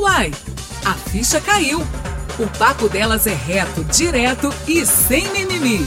Uai, a ficha caiu. O papo delas é reto, direto e sem mimimi.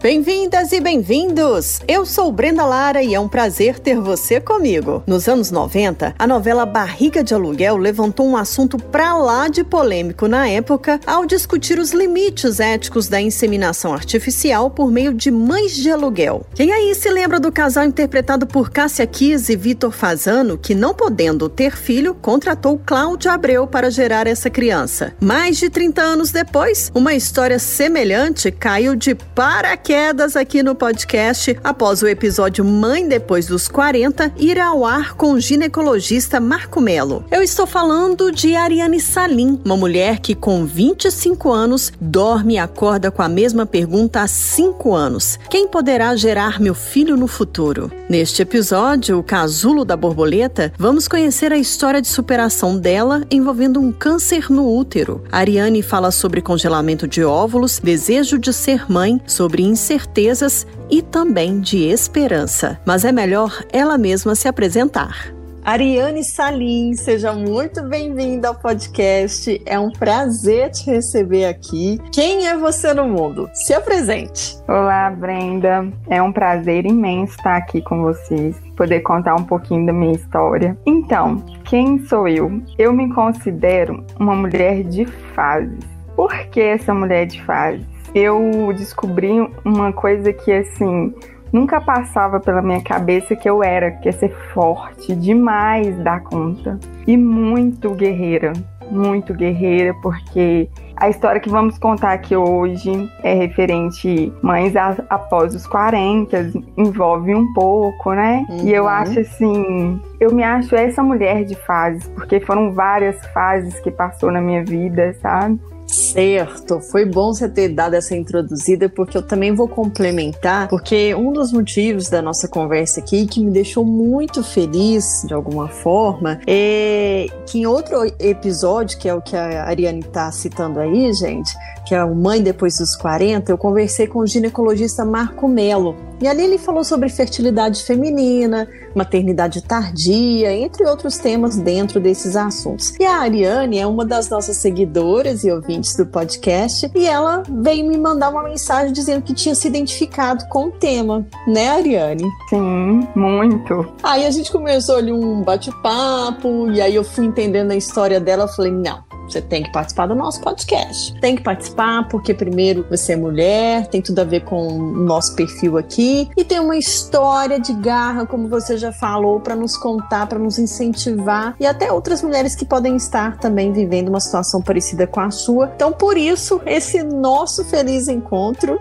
Bem-vindas e bem-vindos! Eu sou Brenda Lara e é um prazer ter você comigo. Nos anos 90, a novela Barriga de Aluguel levantou um assunto pra lá de polêmico na época ao discutir os limites éticos da inseminação artificial por meio de mães de aluguel. Quem aí se lembra do casal interpretado por Cássia Kiss e Vitor Fazano, que não podendo ter filho, contratou Cláudia Abreu para gerar essa criança? Mais de 30 anos depois, uma história semelhante caiu de paraquedas quedas aqui no podcast após o episódio Mãe Depois dos 40 ir ao ar com o ginecologista Marco Melo. Eu estou falando de Ariane Salim, uma mulher que com 25 anos dorme e acorda com a mesma pergunta há 5 anos: quem poderá gerar meu filho no futuro? Neste episódio, o Casulo da Borboleta, vamos conhecer a história de superação dela envolvendo um câncer no útero. Ariane fala sobre congelamento de óvulos, desejo de ser mãe, sobre incertezas e também de esperança. Mas é melhor ela mesma se apresentar. Ariane Salim, seja muito bem-vinda ao podcast. É um prazer te receber aqui. Quem é você no mundo? Se apresente. Olá, Brenda. É um prazer imenso estar aqui com vocês, poder contar um pouquinho da minha história. Então, quem sou eu? Eu me considero uma mulher de fases. Por que essa mulher de fases? Eu descobri uma coisa que, assim, nunca passava pela minha cabeça que eu era, que é ser forte demais da conta e muito guerreira, muito guerreira, porque a história que vamos contar aqui hoje é referente mães a, após os 40, envolve um pouco, né? Uhum. E eu uhum. acho assim, eu me acho essa mulher de fases, porque foram várias fases que passou na minha vida, sabe? Certo, foi bom você ter dado essa introduzida, porque eu também vou complementar, porque um dos motivos da nossa conversa aqui, que me deixou muito feliz de alguma forma, é que em outro episódio, que é o que a Ariane está citando aí, gente, que é o Mãe Depois dos 40, eu conversei com o ginecologista Marco Melo. E ali ele falou sobre fertilidade feminina, maternidade tardia, entre outros temas dentro desses assuntos. E a Ariane é uma das nossas seguidoras e ouvintes do podcast, e ela veio me mandar uma mensagem dizendo que tinha se identificado com o tema, né, Ariane? Sim, muito. Aí a gente começou ali um bate-papo, e aí eu fui entendendo a história dela, eu falei, não, você tem que participar do nosso podcast. Tem que participar porque, primeiro, você é mulher, tem tudo a ver com o nosso perfil aqui e tem uma história de garra, como você já falou, para nos contar, para nos incentivar e até outras mulheres que podem estar também vivendo uma situação parecida com a sua. Então, por isso, esse nosso feliz encontro.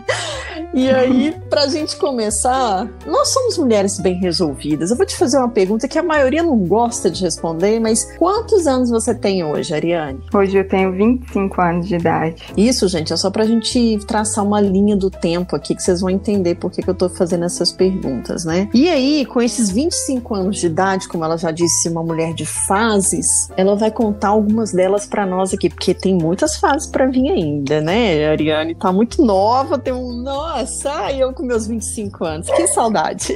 e aí, para a gente começar, nós somos mulheres bem resolvidas. Eu vou te fazer uma pergunta que a maioria não gosta de responder, mas quantos anos você tem hoje? Hoje, Ariane? Hoje eu tenho 25 anos de idade. Isso, gente, é só pra gente traçar uma linha do tempo aqui que vocês vão entender por que, que eu tô fazendo essas perguntas, né? E aí, com esses 25 anos de idade, como ela já disse, uma mulher de fases, ela vai contar algumas delas para nós aqui, porque tem muitas fases para vir ainda, né? A Ariane tá muito nova, tem um. Nossa, eu com meus 25 anos, que saudade!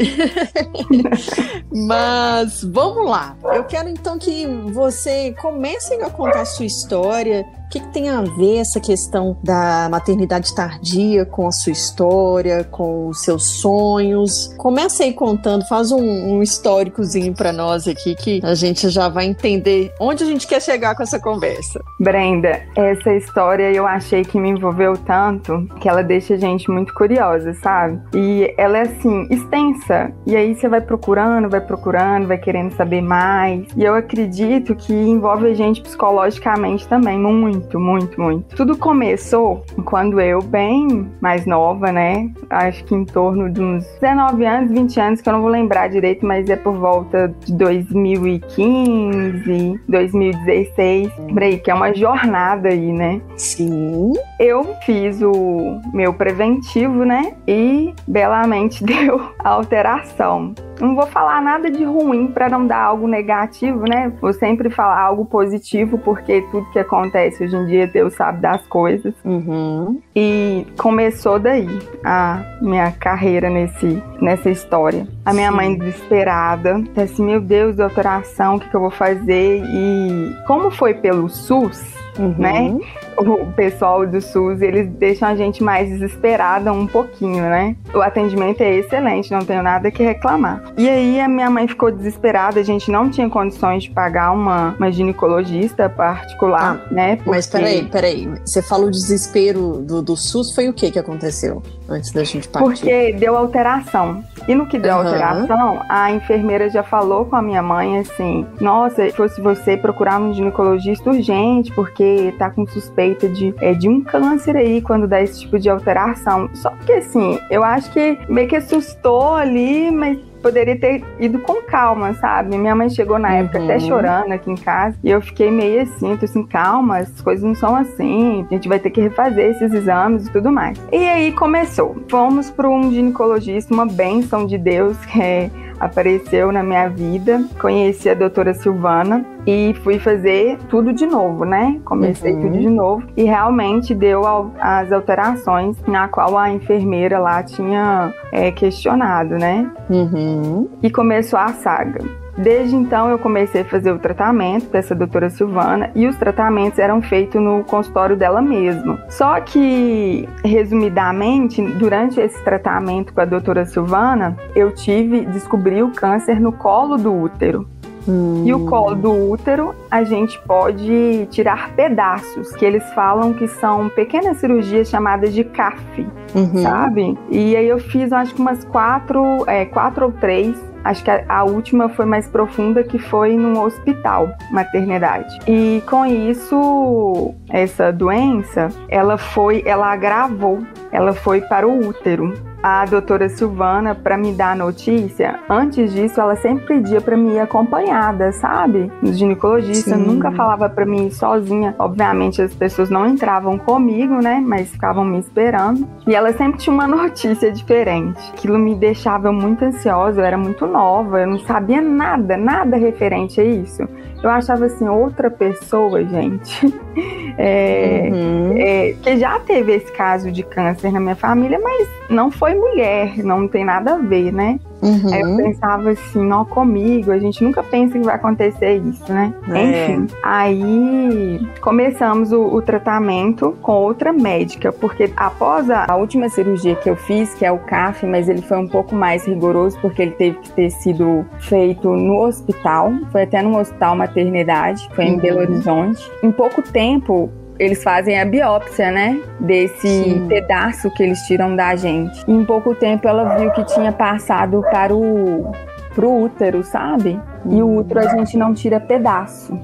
Mas vamos lá. Eu quero então que você comece a contar contar a sua história o que, que, tem a ver essa questão da maternidade tardia com a sua história, com os seus sonhos? Começa aí contando, faz um, um históricozinho para nós aqui que a gente já vai entender onde a gente quer chegar com essa conversa. Brenda, essa história eu achei que me envolveu tanto que ela deixa a gente muito curiosa, sabe? E ela é assim, extensa. E aí você vai procurando, vai procurando, vai querendo saber mais. E eu acredito que envolve a gente psicologicamente também muito muito, muito, muito. Tudo começou quando eu, bem mais nova, né? Acho que em torno de uns 19 anos, 20 anos, que eu não vou lembrar direito, mas é por volta de 2015, 2016, por aí, que é uma jornada aí, né? Sim. Eu fiz o meu preventivo, né? E belamente deu alteração. Não vou falar nada de ruim para não dar algo negativo, né? Vou sempre falar algo positivo, porque tudo que acontece hoje em dia, Deus sabe das coisas. Uhum. E começou daí a minha carreira nesse, nessa história. A minha Sim. mãe desesperada, assim, meu Deus, doutoração, o que, que eu vou fazer? E como foi pelo SUS, uhum. né? O pessoal do SUS, eles deixam a gente mais desesperada um pouquinho, né? O atendimento é excelente, não tenho nada que reclamar. E aí a minha mãe ficou desesperada, a gente não tinha condições de pagar uma, uma ginecologista particular, ah, né? Porque... Mas peraí, peraí. Você falou o desespero do, do SUS, foi o que que aconteceu antes da gente partir? Porque deu alteração. E no que deu uhum. alteração, a enfermeira já falou com a minha mãe assim: nossa, se fosse você procurar um ginecologista urgente, porque tá com suspeita de, é, de um câncer aí quando dá esse tipo de alteração. Só que assim, eu acho que meio que assustou ali, mas poderia ter ido com calma, sabe? Minha mãe chegou na época até uhum. chorando aqui em casa e eu fiquei meio assim, tô assim, calma, as coisas não são assim, a gente vai ter que refazer esses exames e tudo mais. E aí começou. Fomos para um ginecologista, uma benção de Deus, que é apareceu na minha vida. Conheci a doutora Silvana e fui fazer tudo de novo, né? Comecei uhum. tudo de novo e realmente deu as alterações na qual a enfermeira lá tinha é, questionado, né? Uhum. E começou a saga. Desde então eu comecei a fazer o tratamento dessa doutora Silvana e os tratamentos eram feitos no consultório dela mesma. Só que, resumidamente, durante esse tratamento com a doutora Silvana, eu tive, descobri o câncer no colo do útero. Hum. E o colo do útero, a gente pode tirar pedaços, que eles falam que são pequenas cirurgias chamadas de CAF, uhum. sabe? E aí eu fiz, acho que umas quatro, é, quatro ou três Acho que a, a, última foi mais profunda, que foi num hospital, maternidade. E com isso, essa doença, ela foi, ela agravou, ela foi para o útero a doutora Silvana para me dar a notícia, antes disso ela sempre pedia para me ir acompanhada, sabe? No ginecologista, Sim. nunca falava para mim ir sozinha. Obviamente as pessoas não entravam comigo, né? Mas ficavam me esperando. E ela sempre tinha uma notícia diferente. Aquilo me deixava muito ansiosa, eu era muito nova, eu não sabia nada, nada referente a isso. Eu achava assim, outra pessoa, gente, é, uhum. é, que já teve esse caso de câncer na minha família, mas não foi mulher, não tem nada a ver, né? Uhum. Aí eu pensava assim, não comigo, a gente nunca pensa que vai acontecer isso, né? É. Enfim, aí começamos o, o, tratamento com outra médica, porque após a, a, última cirurgia que eu fiz, que é o CAF, mas ele foi um pouco mais rigoroso porque ele teve que ter sido feito no hospital, foi até no hospital maternidade, foi em uhum. Belo Horizonte. Em pouco tempo, eles fazem a biópsia, né? Desse Sim. pedaço que eles tiram da gente. E em pouco tempo ela viu que tinha passado para o pro útero, sabe? E o útero a gente não tira pedaço.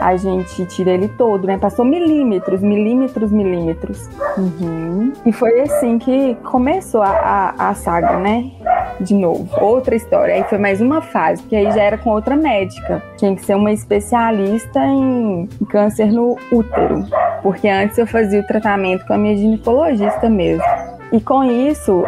A gente tira ele todo, né? Passou milímetros, milímetros, milímetros. Uhum. E foi assim que começou a, a, a saga, né? de novo, outra história. Aí foi mais uma fase, que aí já era com outra médica. Tinha que ser uma especialista em câncer no útero, porque antes eu fazia o tratamento com a minha ginecologista mesmo. E com isso,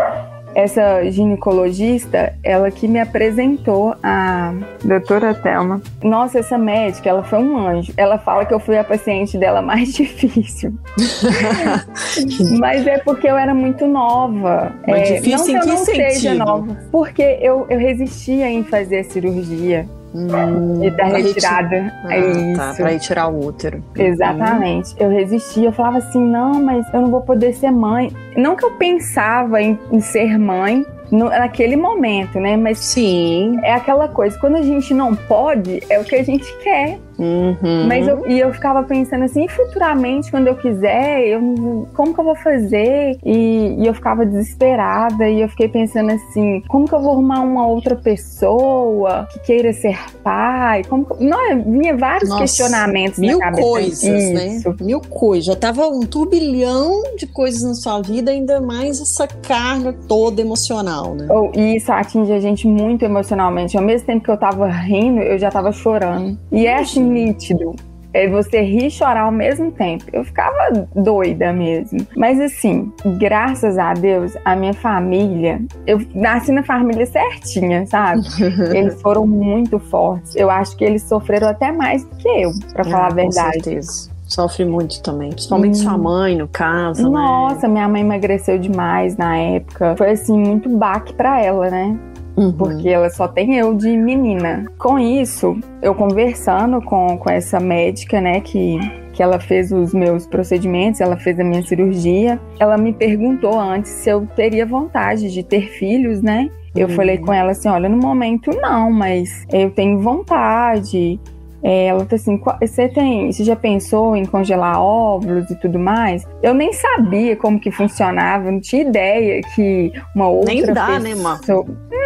essa ginecologista, ela que me apresentou a doutora Thelma. Nossa, essa médica, ela foi um anjo. Ela fala que eu fui a paciente dela mais difícil. Mas é porque eu era muito nova. Mas é, difícil não em que, eu não sentido? seja nova, porque eu, eu resistia em fazer a cirurgia. Hum, e da retirada. Ah, é isso. Tá, pra retirar o útero. Exatamente. Hum. Eu resistia, eu falava assim: não, mas eu não vou poder ser mãe. Não que eu pensava em, em ser mãe, no, naquele momento, né? Mas sim, é aquela coisa, quando a gente não pode, é o que a gente quer. Uhum. Mas eu, e eu ficava pensando assim, futuramente, quando eu quiser, eu, como que eu vou fazer? E, e, eu ficava desesperada e eu fiquei pensando assim, como que eu vou arrumar uma outra pessoa que queira ser pai? Como que, não, vinha vários Nossa, questionamentos mil na cabeça. coisas, né? Isso. né? Mil coisas. Já tava um turbilhão de coisas na sua vida, ainda mais essa carga toda emocional, né? Oh, e isso atinge a gente muito emocionalmente. Ao mesmo tempo que eu tava rindo, eu já tava chorando. E é assim nítido. É você rir e chorar ao mesmo tempo. Eu ficava doida mesmo. Mas assim, graças a Deus, a minha família, eu nasci na família certinha, sabe? eles foram muito fortes. Eu acho que eles sofreram até mais do que eu, para falar ah, a verdade. Com certeza. Sofre muito também. Principalmente hum. sua mãe, no caso. Né? Nossa, né? minha mãe emagreceu demais na época. Foi assim, muito baque para ela, né? Uhum. Porque ela só tem eu de menina. Com isso, eu conversando com, com essa médica, né, que, que ela fez os meus procedimentos, ela fez a minha cirurgia, ela me perguntou antes se eu teria vontade de ter filhos, né? Eu uhum. falei com ela assim: olha, no momento não, mas eu tenho vontade. É, ela falou assim: você tem, você já pensou em congelar óvulos e tudo mais? Eu nem sabia como que funcionava, não tinha ideia que uma outra nem dá, pessoa... né, Má?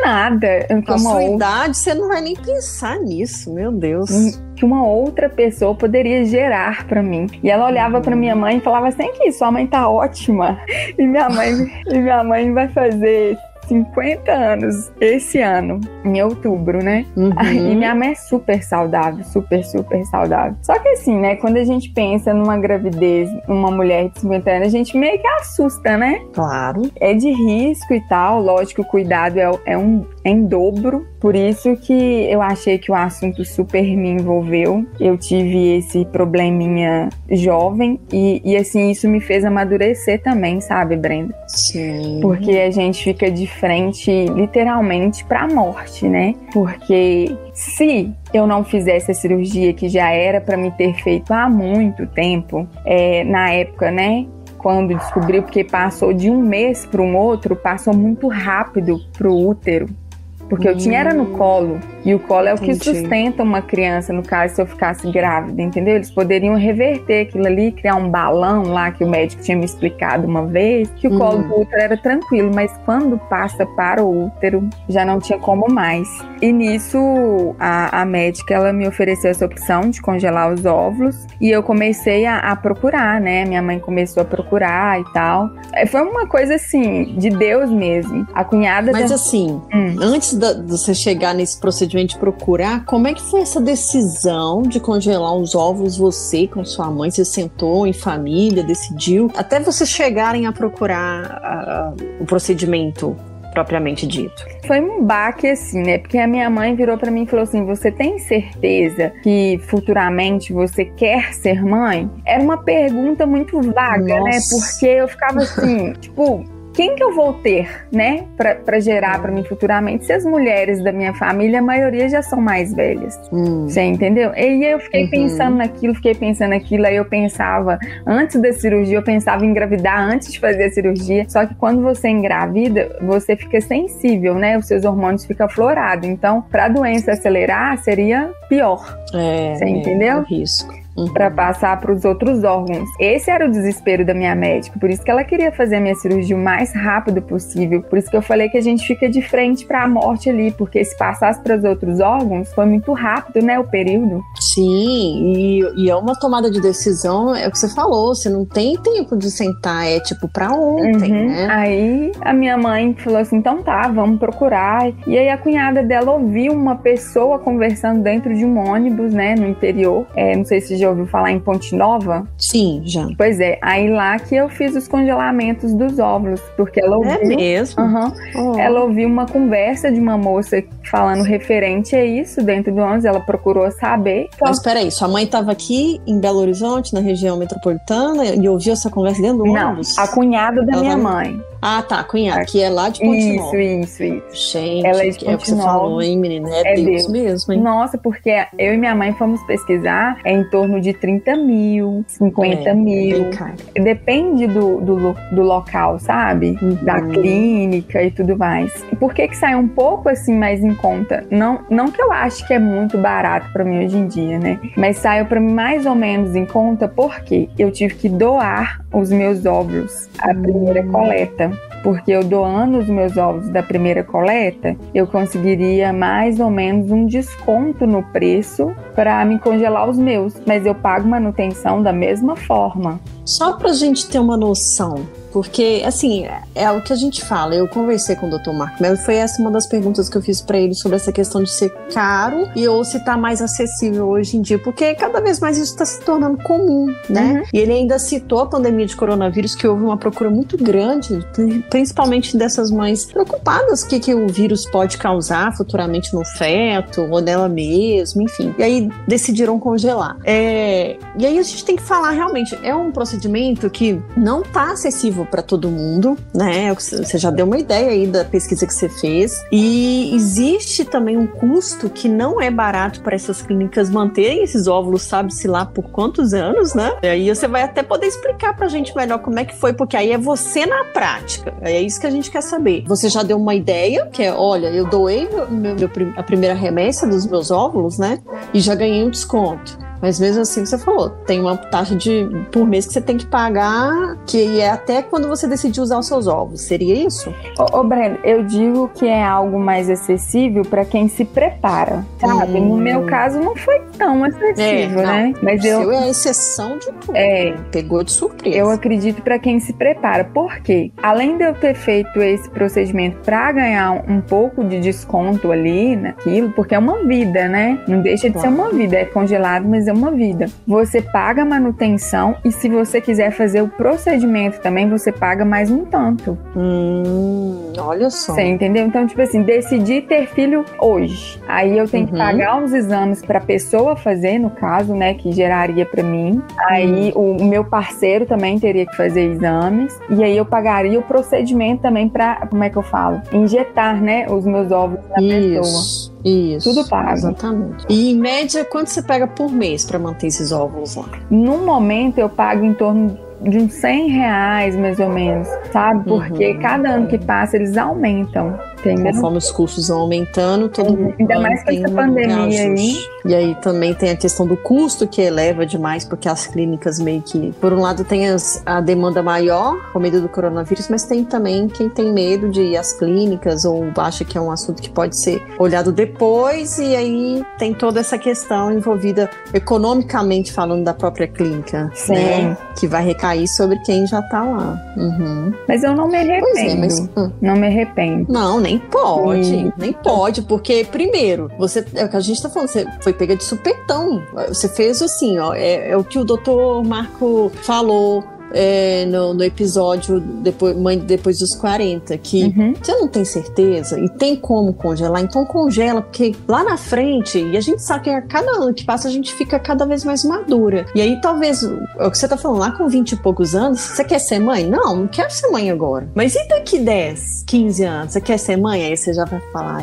Nada. Com a sua outra... idade, você não vai nem pensar nisso, meu Deus. Hum, que uma outra pessoa poderia gerar para mim. E ela olhava para minha mãe e falava assim: que sua mãe tá ótima. E minha mãe, e minha mãe vai fazer 50 anos esse ano, em outubro, né? Uhum. E minha mãe é super saudável, super, super saudável. Só que assim, né? Quando a gente pensa numa gravidez, numa mulher de 50 anos, a gente meio que assusta, né? Claro. É de risco e tal, lógico, o cuidado é, é um em dobro. Por isso que eu achei que o assunto super me envolveu. Eu tive esse probleminha jovem e, e assim, isso me fez amadurecer também, sabe, Brenda? Sim. Porque a gente fica de frente, literalmente, pra morte, né? Porque se eu não fizesse a cirurgia que já era para me ter feito há muito tempo, é, na época, né? quando descobriu, porque passou de um mês para um outro, passou muito rápido para o útero. Porque eu tinha era no colo. E o colo é o que sustenta uma criança, no caso, se eu ficasse grávida, entendeu? Eles poderiam reverter aquilo ali, criar um balão lá que o médico tinha me explicado uma vez, que o colo do útero era tranquilo, mas quando passa para o útero, já não tinha como mais. E nisso, a, a médica, ela me ofereceu essa opção de congelar os óvulos e eu comecei a, a procurar, né? Minha mãe começou a procurar e tal. É, foi uma coisa assim, de Deus mesmo. A cunhada. Mas da... assim, hum. antes de você chegar nesse procedimento de procurar, como é que foi essa decisão de congelar os ovos, você com sua mãe? Você sentou em família, decidiu, até vocês chegarem a procurar uh, o procedimento propriamente dito. Foi um baque assim, né? Porque a minha mãe virou para mim e falou assim: "Você tem certeza que futuramente você quer ser mãe?" Era uma pergunta muito vaga, né? Nossa. né? Porque eu ficava assim, tipo, quem que eu vou ter, né, para gerar para mim futuramente? Se as mulheres da minha família, a maioria já são mais velhas. Hum. Você entendeu? E eu fiquei uhum. pensando naquilo, fiquei pensando naquilo, aí eu pensava, antes da cirurgia, eu pensava em engravidar antes de fazer a cirurgia. Só que quando você engravida, você fica sensível, né? Os seus hormônios ficam florados. Então, para a doença acelerar, seria pior. É, você entendeu? É o risco uhum. para passar para os outros órgãos. Esse era o desespero da minha médica, por isso que ela queria fazer a minha cirurgia o mais rápido possível. Por isso que eu falei que a gente fica de frente para a morte ali, porque se passasse para os outros órgãos, foi muito rápido, né, o período. Sim, e, e, é uma tomada de decisão, é o que você falou, você não tem tempo de sentar, é tipo para ontem, uhum. né? Aí a minha mãe falou assim: então tá, vamos procurar. E aí a cunhada dela ouviu uma pessoa conversando dentro de um ônibus, né, no interior. É, não sei se já ouviu falar em Ponte Nova? Sim, já. Pois é, aí lá que eu fiz os congelamentos dos óvulos, porque ela ouviu. É mesmo? Uhum, oh. Ela ouviu uma conversa de uma moça falando referente a isso dentro do ônibus, ela procurou saber. Então... Mas peraí, sua mãe estava aqui em Belo Horizonte, na região metropolitana, e ouviu essa conversa dentro do ônibus? Não, a cunhada da ela minha mãe. Ah, tá, cunhada, que é lá de Ponte isso. Isso, isso, Gente, ela é, de é o que você falou, hein, menina? É, é Deus, Deus, mesmo, hein? Nossa, porque eu e minha mãe fomos pesquisar, é em torno de 30 mil, 50 é, mil. Depende do, do, do, local, sabe? Uhum. Da clínica e tudo mais. Por que que sai um pouco assim mais em conta? Não, não que eu ache que é muito barato para mim hoje em dia, né? Mas saiu para mim mais ou menos em conta porque eu tive que doar os meus óvulos, a primeira hum. coleta porque eu doando os meus ovos da primeira coleta, eu conseguiria mais ou menos um desconto no preço para me congelar os meus, mas eu pago manutenção da mesma forma. Só para a gente ter uma noção, porque, assim, é o que a gente fala. Eu conversei com o Dr. Marco Melo e foi essa uma das perguntas que eu fiz para ele sobre essa questão de ser caro e ou se tá mais acessível hoje em dia, porque cada vez mais isso está se tornando comum, né? Uhum. E ele ainda citou a pandemia de coronavírus, que houve uma procura muito grande, principalmente dessas mães preocupadas o que, que o vírus pode causar futuramente no feto ou nela mesma, enfim. E aí decidiram congelar. É... E aí a gente tem que falar realmente, é um procedimento que não tá acessível para todo mundo, né? Você já deu uma ideia aí da pesquisa que você fez. E existe também um custo que não é barato para essas clínicas manterem esses óvulos, sabe-se lá por quantos anos, né? E aí você vai até poder explicar pra gente melhor como é que foi, porque aí é você na prática. É isso que a gente quer saber. Você já deu uma ideia, que é, olha, eu doei meu, meu, a primeira remessa dos meus óvulos, né? E já ganhei um desconto. Mas mesmo assim, você falou, tem uma taxa de por mês que você tem que pagar, que é até quando você decidir usar os seus ovos. Seria isso? Ô, ô Breno, eu digo que é algo mais acessível para quem se prepara, sabe? Hum. No meu caso, não foi tão acessível, é, né? Mas eu. é a exceção de tudo. É. Pegou de surpresa. Eu acredito para quem se prepara. Por quê? Além de eu ter feito esse procedimento para ganhar um pouco de desconto ali naquilo, porque é uma vida, né? Não deixa de claro. ser uma vida. É congelado, mas é uma vida. Você paga manutenção e se você quiser fazer o procedimento também, você paga mais um tanto. Hum, olha só. Você entendeu? Então, tipo assim, decidi ter filho hoje. Aí eu tenho uhum. que pagar uns exames pra pessoa fazer, no caso, né, que geraria para mim. Aí uhum. o meu parceiro também teria que fazer exames. E aí eu pagaria o procedimento também para, como é que eu falo? Injetar, né, os meus ovos na Isso. pessoa. Isso. Tudo pago. Exatamente. E em média, quanto você pega por mês para manter esses óvulos lá? No momento, eu pago em torno de uns 100 reais, mais ou menos, sabe? Porque uhum. cada ano que passa, eles aumentam. Entendeu? Conforme os custos vão aumentando, todo mundo. Ainda mais com essa pandemia aí. E aí também tem a questão do custo que eleva demais, porque as clínicas meio que, por um lado, tem as, a demanda maior com medo do coronavírus, mas tem também quem tem medo de ir às clínicas ou acha que é um assunto que pode ser olhado depois, e aí tem toda essa questão envolvida economicamente falando da própria clínica, Sim. né? Que vai recair sobre quem já tá lá. Uhum. Mas eu não me arrependo. É, mas... Hum. Não me arrependo. Não, nem pode, Sim. nem pode, porque primeiro, você é o que a gente tá falando, você foi pega de supetão. Você fez assim, ó, é, é o que o doutor Marco falou é, no, no, episódio depois, Mãe Depois dos 40, que uhum. você não tem certeza e tem como congelar, então congela, porque lá na frente, e a gente sabe que a cada ano que passa a gente fica cada vez mais madura. E aí talvez, é o que você tá falando, lá com 20 e poucos anos, você quer ser mãe? Não, não quero ser mãe agora. Mas e daqui 10, 15 anos, você quer ser mãe? Aí você já vai falar,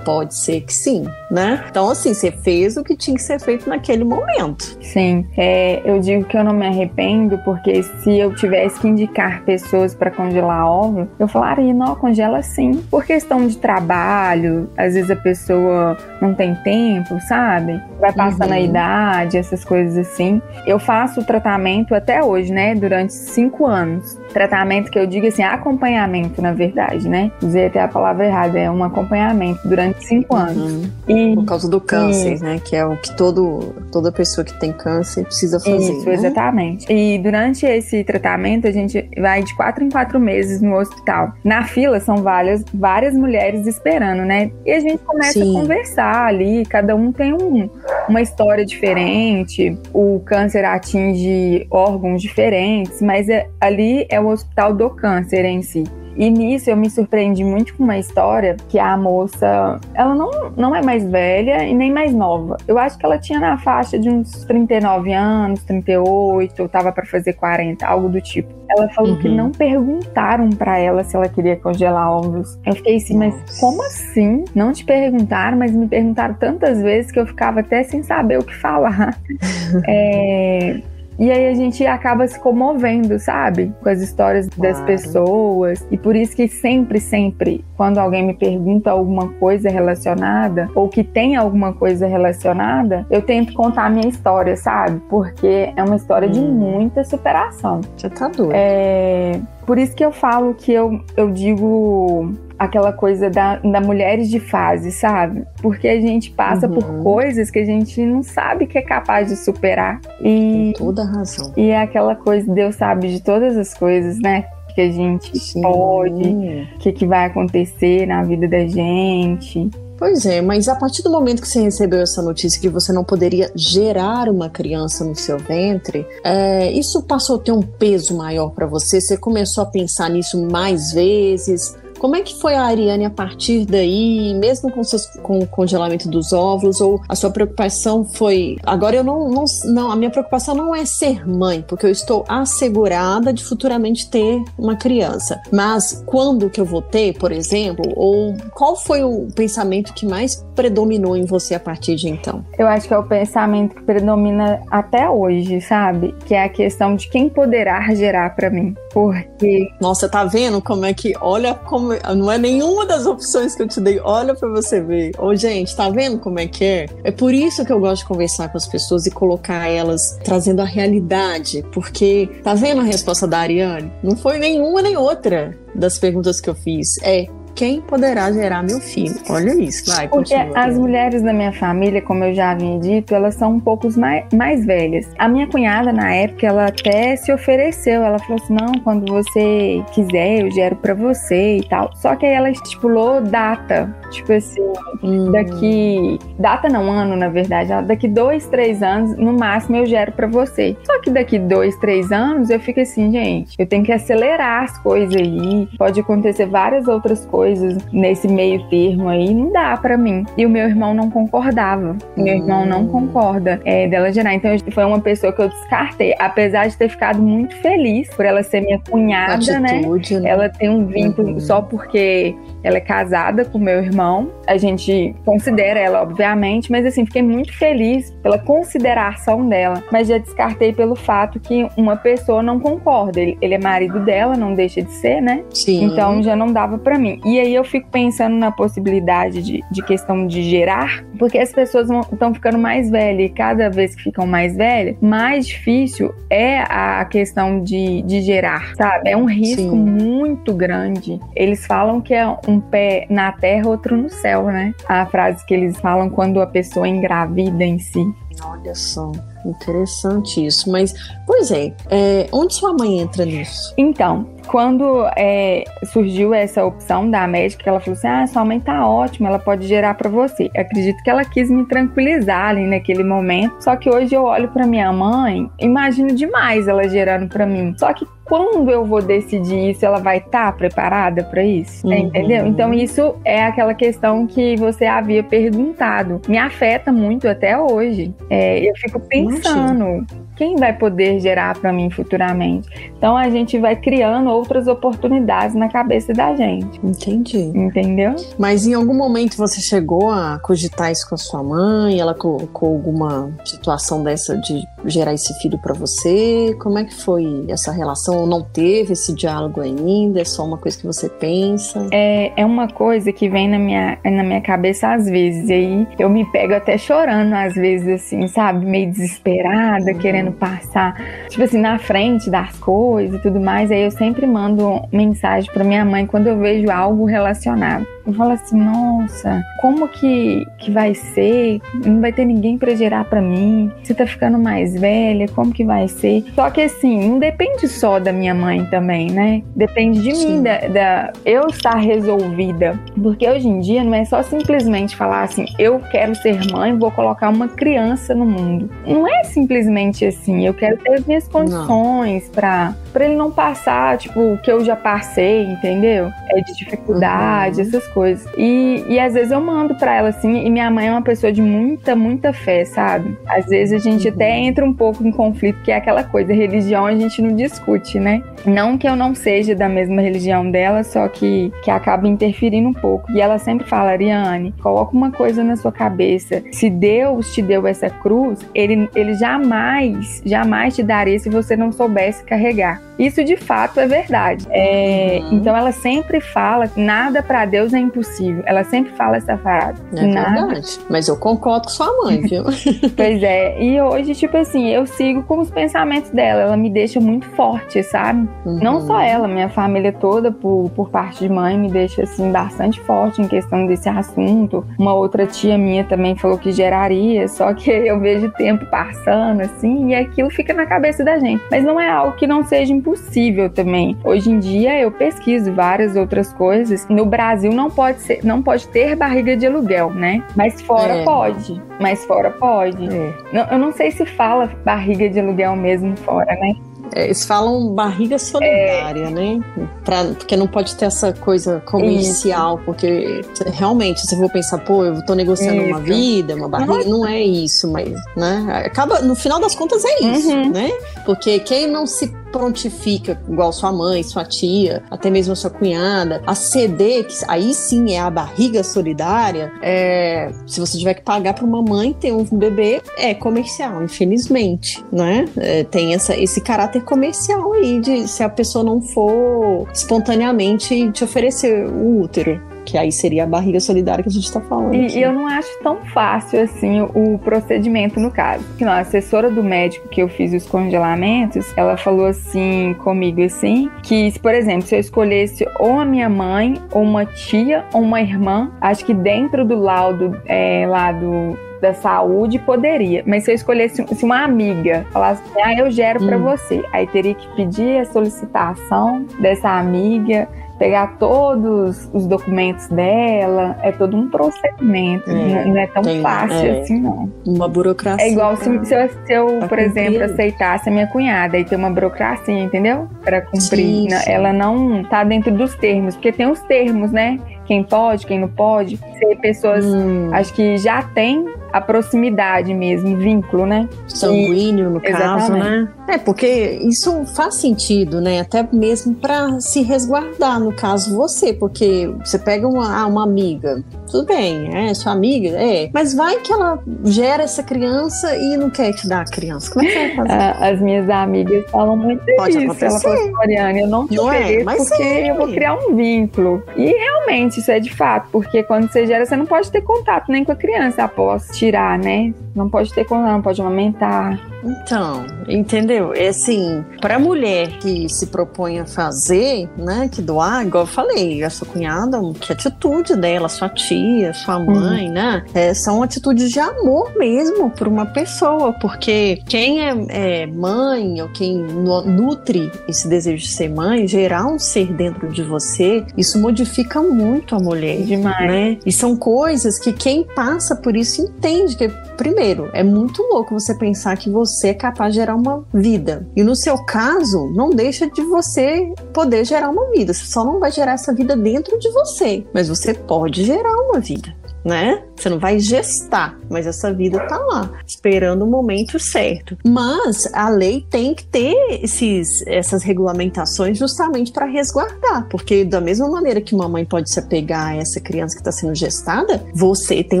pode ser que sim, né? Então assim, você fez o que tinha que ser feito naquele momento. Sim, é, eu digo que eu não me arrependo, porque se se eu tivesse que indicar pessoas para congelar ovos, eu falaria, não, congela sim. Por questão de trabalho, às vezes a pessoa não tem tempo, sabe? Vai passando uhum. a idade, essas coisas assim. Eu faço o tratamento até hoje, né? Durante cinco anos. Tratamento que eu digo assim, acompanhamento, na verdade, né? Dizer até a palavra errada, é um acompanhamento durante cinco uhum. anos. E, Por causa do câncer, e... né? Que é o que todo, toda pessoa que tem câncer precisa fazer. Isso, né? exatamente. E durante esse tratamento, a gente vai de quatro em quatro meses no hospital. Na fila são várias, várias mulheres esperando, né? E a gente começa Sim. a conversar ali, cada um tem um, uma história diferente, o câncer atinge órgãos diferentes, mas é, ali é o hospital do câncer em si. E nisso eu me surpreendi muito com uma história que a moça, ela não, não é mais velha e nem mais nova. Eu acho que ela tinha na faixa de uns 39 anos, 38, ou tava para fazer 40, algo do tipo. Ela falou uhum. que não perguntaram para ela se ela queria congelar ovos. Eu fiquei assim, Nossa. mas como assim? Não te perguntaram, mas me perguntaram tantas vezes que eu ficava até sem saber o que falar. é, e aí a gente acaba se comovendo, sabe? Com as histórias claro. das pessoas. E por isso que sempre, sempre, quando alguém me pergunta alguma coisa relacionada, ou que tem alguma coisa relacionada, eu tento contar a minha história, sabe? Porque é uma história hum. de muita superação. Você tá doido. É. Por isso que eu falo que eu, eu digo aquela coisa da, da mulheres de fase, sabe? Porque a gente passa uhum. por coisas que a gente não sabe que é capaz de superar. E, Com toda razão. E é aquela coisa, Deus sabe de todas as coisas, né? que que a gente Sim. pode, o que, que vai acontecer na vida da gente. Pois é, mas a partir do momento que você recebeu essa notícia que você não poderia gerar uma criança no seu ventre, é, isso passou a ter um peso maior para você? Você começou a pensar nisso mais vezes? Como é que foi a Ariane a partir daí, mesmo com, seus, com o congelamento dos óvulos, ou a sua preocupação foi. Agora eu não, não, não. A minha preocupação não é ser mãe, porque eu estou assegurada de futuramente ter uma criança. Mas quando que eu vou ter, por exemplo, ou qual foi o pensamento que mais predominou em você a partir de então? Eu acho que é o pensamento que predomina até hoje, sabe? Que é a questão de quem poderá gerar para mim. Porque. Nossa, tá vendo como é que. Olha como. Não é nenhuma das opções que eu te dei. Olha para você ver. Ô, gente, tá vendo como é que é? É por isso que eu gosto de conversar com as pessoas e colocar elas trazendo a realidade. Porque, tá vendo a resposta da Ariane? Não foi nenhuma nem outra das perguntas que eu fiz. É quem poderá gerar meu filho? Olha isso, vai, Porque continua. as mulheres da minha família, como eu já havia dito, elas são um pouco mais, mais velhas. A minha cunhada, na época, ela até se ofereceu. Ela falou assim: não, quando você quiser, eu gero pra você e tal. Só que aí ela estipulou data. Tipo assim, hum. daqui. Data não, ano, na verdade. Daqui dois, três anos, no máximo, eu gero pra você. Só que daqui dois, três anos, eu fico assim, gente, eu tenho que acelerar as coisas aí. Pode acontecer várias outras coisas coisas nesse meio termo aí, não dá para mim. E o meu irmão não concordava. Meu irmão não hum. concorda é, dela gerar. Então foi uma pessoa que eu descartei, apesar de ter ficado muito feliz por ela ser minha cunhada, né? Atitude, né? Ela tem um vínculo uhum. só porque ela é casada com meu irmão. A gente considera ela, obviamente, mas assim, fiquei muito feliz pela consideração dela. Mas já descartei pelo fato que uma pessoa não concorda. Ele, ele é marido dela, não deixa de ser, né? Sim. Então já não dava para mim. E aí eu fico pensando na possibilidade de, de questão de gerar, porque as pessoas estão ficando mais velhas e cada vez que ficam mais velhas, mais difícil é a questão de, de gerar, sabe? É um risco Sim. muito grande. Eles falam que é um pé na terra, outro no céu, né? A frase que eles falam quando a pessoa engravida em si. Olha só. Interessante isso, mas, pois é, é, onde sua mãe entra nisso? Então, quando é, surgiu essa opção da médica, ela falou assim: ah, sua mãe tá ótima, ela pode gerar para você. Eu acredito que ela quis me tranquilizar ali naquele momento. Só que hoje eu olho para minha mãe, imagino demais ela gerando para mim. Só que quando eu vou decidir isso, ela vai estar tá preparada para isso? Uhum. Entendeu? Então, isso é aquela questão que você havia perguntado. Me afeta muito até hoje. É, eu fico pensando quem vai poder gerar para mim futuramente. Então a gente vai criando outras oportunidades na cabeça da gente. Entendi. Entendeu? Mas em algum momento você chegou a cogitar isso com a sua mãe? Ela colocou alguma situação dessa de gerar esse filho para você? Como é que foi essa relação? Ou não teve esse diálogo ainda? É só uma coisa que você pensa? É, é uma coisa que vem na minha, na minha cabeça às vezes. E aí eu me pego até chorando às vezes, assim, sabe? Meio desesperada, uhum. querendo passar, tipo assim, na frente das coisas e tudo mais. Aí eu sempre mando mensagem para minha mãe quando eu vejo algo relacionado. Eu falo assim, nossa, como que, que vai ser? Não vai ter ninguém para gerar para mim. Você tá ficando mais velha, como que vai ser? Só que assim, não depende só da minha mãe também, né? Depende de Sim. mim, da, da, eu estar resolvida. Porque hoje em dia não é só simplesmente falar assim, eu quero ser mãe, vou colocar uma criança no mundo. Não é simplesmente assim, eu quero ter as minhas condições para para ele não passar, tipo, o que eu já passei, entendeu? É de dificuldade, uhum. essas coisas. E, e às vezes eu mando para ela assim, e minha mãe é uma pessoa de muita, muita fé, sabe? Às vezes a gente uhum. até entra um pouco em conflito, que é aquela coisa, religião a gente não discute, né? Não que eu não seja da mesma religião dela, só que, que acaba interferindo um pouco. E ela sempre fala, Ariane, coloca uma coisa na sua cabeça. Se Deus te deu essa cruz, ele, ele jamais, jamais te daria se você não soubesse carregar. Isso de fato é verdade. É, uhum. Então ela sempre fala nada para Deus é impossível. Ela sempre fala essa frase. É nada... verdade. Mas eu concordo com sua mãe, viu? pois é. E hoje, tipo assim, eu sigo com os pensamentos dela. Ela me deixa muito forte, sabe? Uhum. Não só ela, minha família toda, por, por parte de mãe, me deixa assim bastante forte em questão desse assunto. Uma outra tia minha também falou que geraria, só que eu vejo o tempo passando assim e aquilo fica na cabeça da gente. Mas não é algo que não seja seja impossível também. Hoje em dia eu pesquiso várias outras coisas. No Brasil não pode ser, não pode ter barriga de aluguel, né? Mas fora é. pode. Mas fora pode. É. Não, eu não sei se fala barriga de aluguel mesmo fora, né? É, eles falam barriga solidária, é. né? Pra, porque não pode ter essa coisa comercial, isso. porque realmente, se eu vou pensar, pô, eu tô negociando isso. uma vida, uma barriga, não é isso, mas, né? Acaba, no final das contas é isso, uhum. né? Porque quem não se prontifica, igual sua mãe, sua tia, até mesmo sua cunhada, a ceder, que aí sim é a barriga solidária, é, se você tiver que pagar para uma mãe ter um bebê, é comercial, infelizmente, né? É, tem essa, esse caráter comercial aí de se a pessoa não for espontaneamente te oferecer o útero que aí seria a barriga solidária que a gente está falando. E, e, eu não acho tão fácil assim o procedimento no caso. Que não, a assessora do médico que eu fiz os congelamentos, ela falou assim comigo assim, que por exemplo, se eu escolhesse ou a minha mãe, ou uma tia, ou uma irmã, acho que dentro do laudo é, lá do da saúde poderia, mas se eu escolhesse se uma amiga falasse, ah, eu gero hum. para você, aí teria que pedir a solicitação dessa amiga, pegar todos os documentos dela, é todo um procedimento, é, não é tão tem, fácil é, assim, não. Uma burocracia. É igual se, se eu, se eu por cumprir. exemplo, aceitasse a minha cunhada e tem uma burocracia, entendeu? Para cumprir. Sim, sim. Ela não tá dentro dos termos, porque tem os termos, né? Quem pode, quem não pode. Ser pessoas, hum. acho que já tem a proximidade mesmo, vínculo, né? Sanguíneo, no caso, né? É, porque isso faz sentido, né? Até mesmo para se resguardar, no caso, você, porque você pega uma, ah, uma amiga, tudo bem, é sua amiga, é, mas vai que ela gera essa criança e não quer te dar a criança. Como é que você vai fazer? Ah, as minhas amigas falam muito Pode isso. Acontecer. Ela falou, Mariana, eu não te não é, porque eu vou criar um vínculo. E realmente isso é de fato, porque quando você gera, você não pode ter contato nem com a criança após tirar, né? Não pode ter contato, não pode amamentar. Então, entendeu? É assim, para mulher que se propõe a fazer, né, que doar, igual eu falei, a sua cunhada, que atitude dela, sua tia, sua uhum. mãe, uhum. né, é, são atitudes de amor mesmo por uma pessoa, porque quem é, é mãe ou quem nutre esse desejo de ser mãe, gerar um ser dentro de você, isso modifica muito a mulher, demais, né? E são coisas que quem passa por isso entende que primeiro é muito louco você pensar que você você é capaz de gerar uma vida. E no seu caso, não deixa de você poder gerar uma vida. Você só não vai gerar essa vida dentro de você, mas você pode gerar uma vida né? Você não vai gestar, mas essa vida tá lá, esperando o momento certo. Mas a lei tem que ter esses, essas regulamentações justamente para resguardar, porque da mesma maneira que uma mãe pode se apegar a essa criança que está sendo gestada, você tem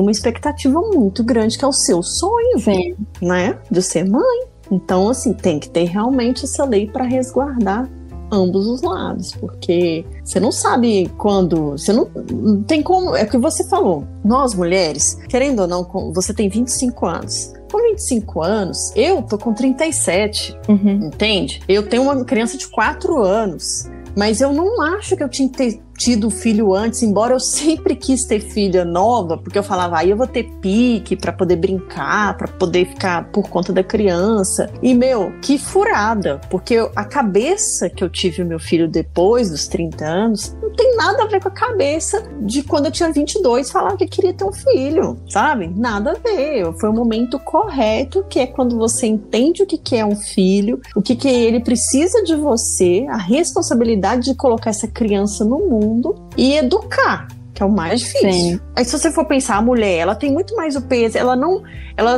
uma expectativa muito grande que é o seu sonho, Sim. né? De ser mãe. Então, assim, tem que ter realmente essa lei para resguardar ambos os lados, porque você não sabe quando, você não, não tem como, é o que você falou. Nós mulheres, querendo ou não, você tem 25 anos. Com 25 anos, eu tô com 37, uhum. entende? Eu tenho uma criança de 4 anos. Mas eu não acho que eu tinha que ter tido filho antes, embora eu sempre quis ter filha nova, porque eu falava, aí ah, eu vou ter pique para poder brincar, para poder ficar por conta da criança. E meu, que furada, porque a cabeça que eu tive o meu filho depois dos 30 anos não tem nada a ver com a cabeça de quando eu tinha 22 falar que queria ter um filho, sabe? Nada a ver. Foi o momento correto, que é quando você entende o que é um filho, o que, que ele precisa de você, a responsabilidade de colocar essa criança no mundo mundo e educar que é o mais difícil. Sim. Aí se você for pensar, a mulher, ela tem muito mais o peso, ela não, ela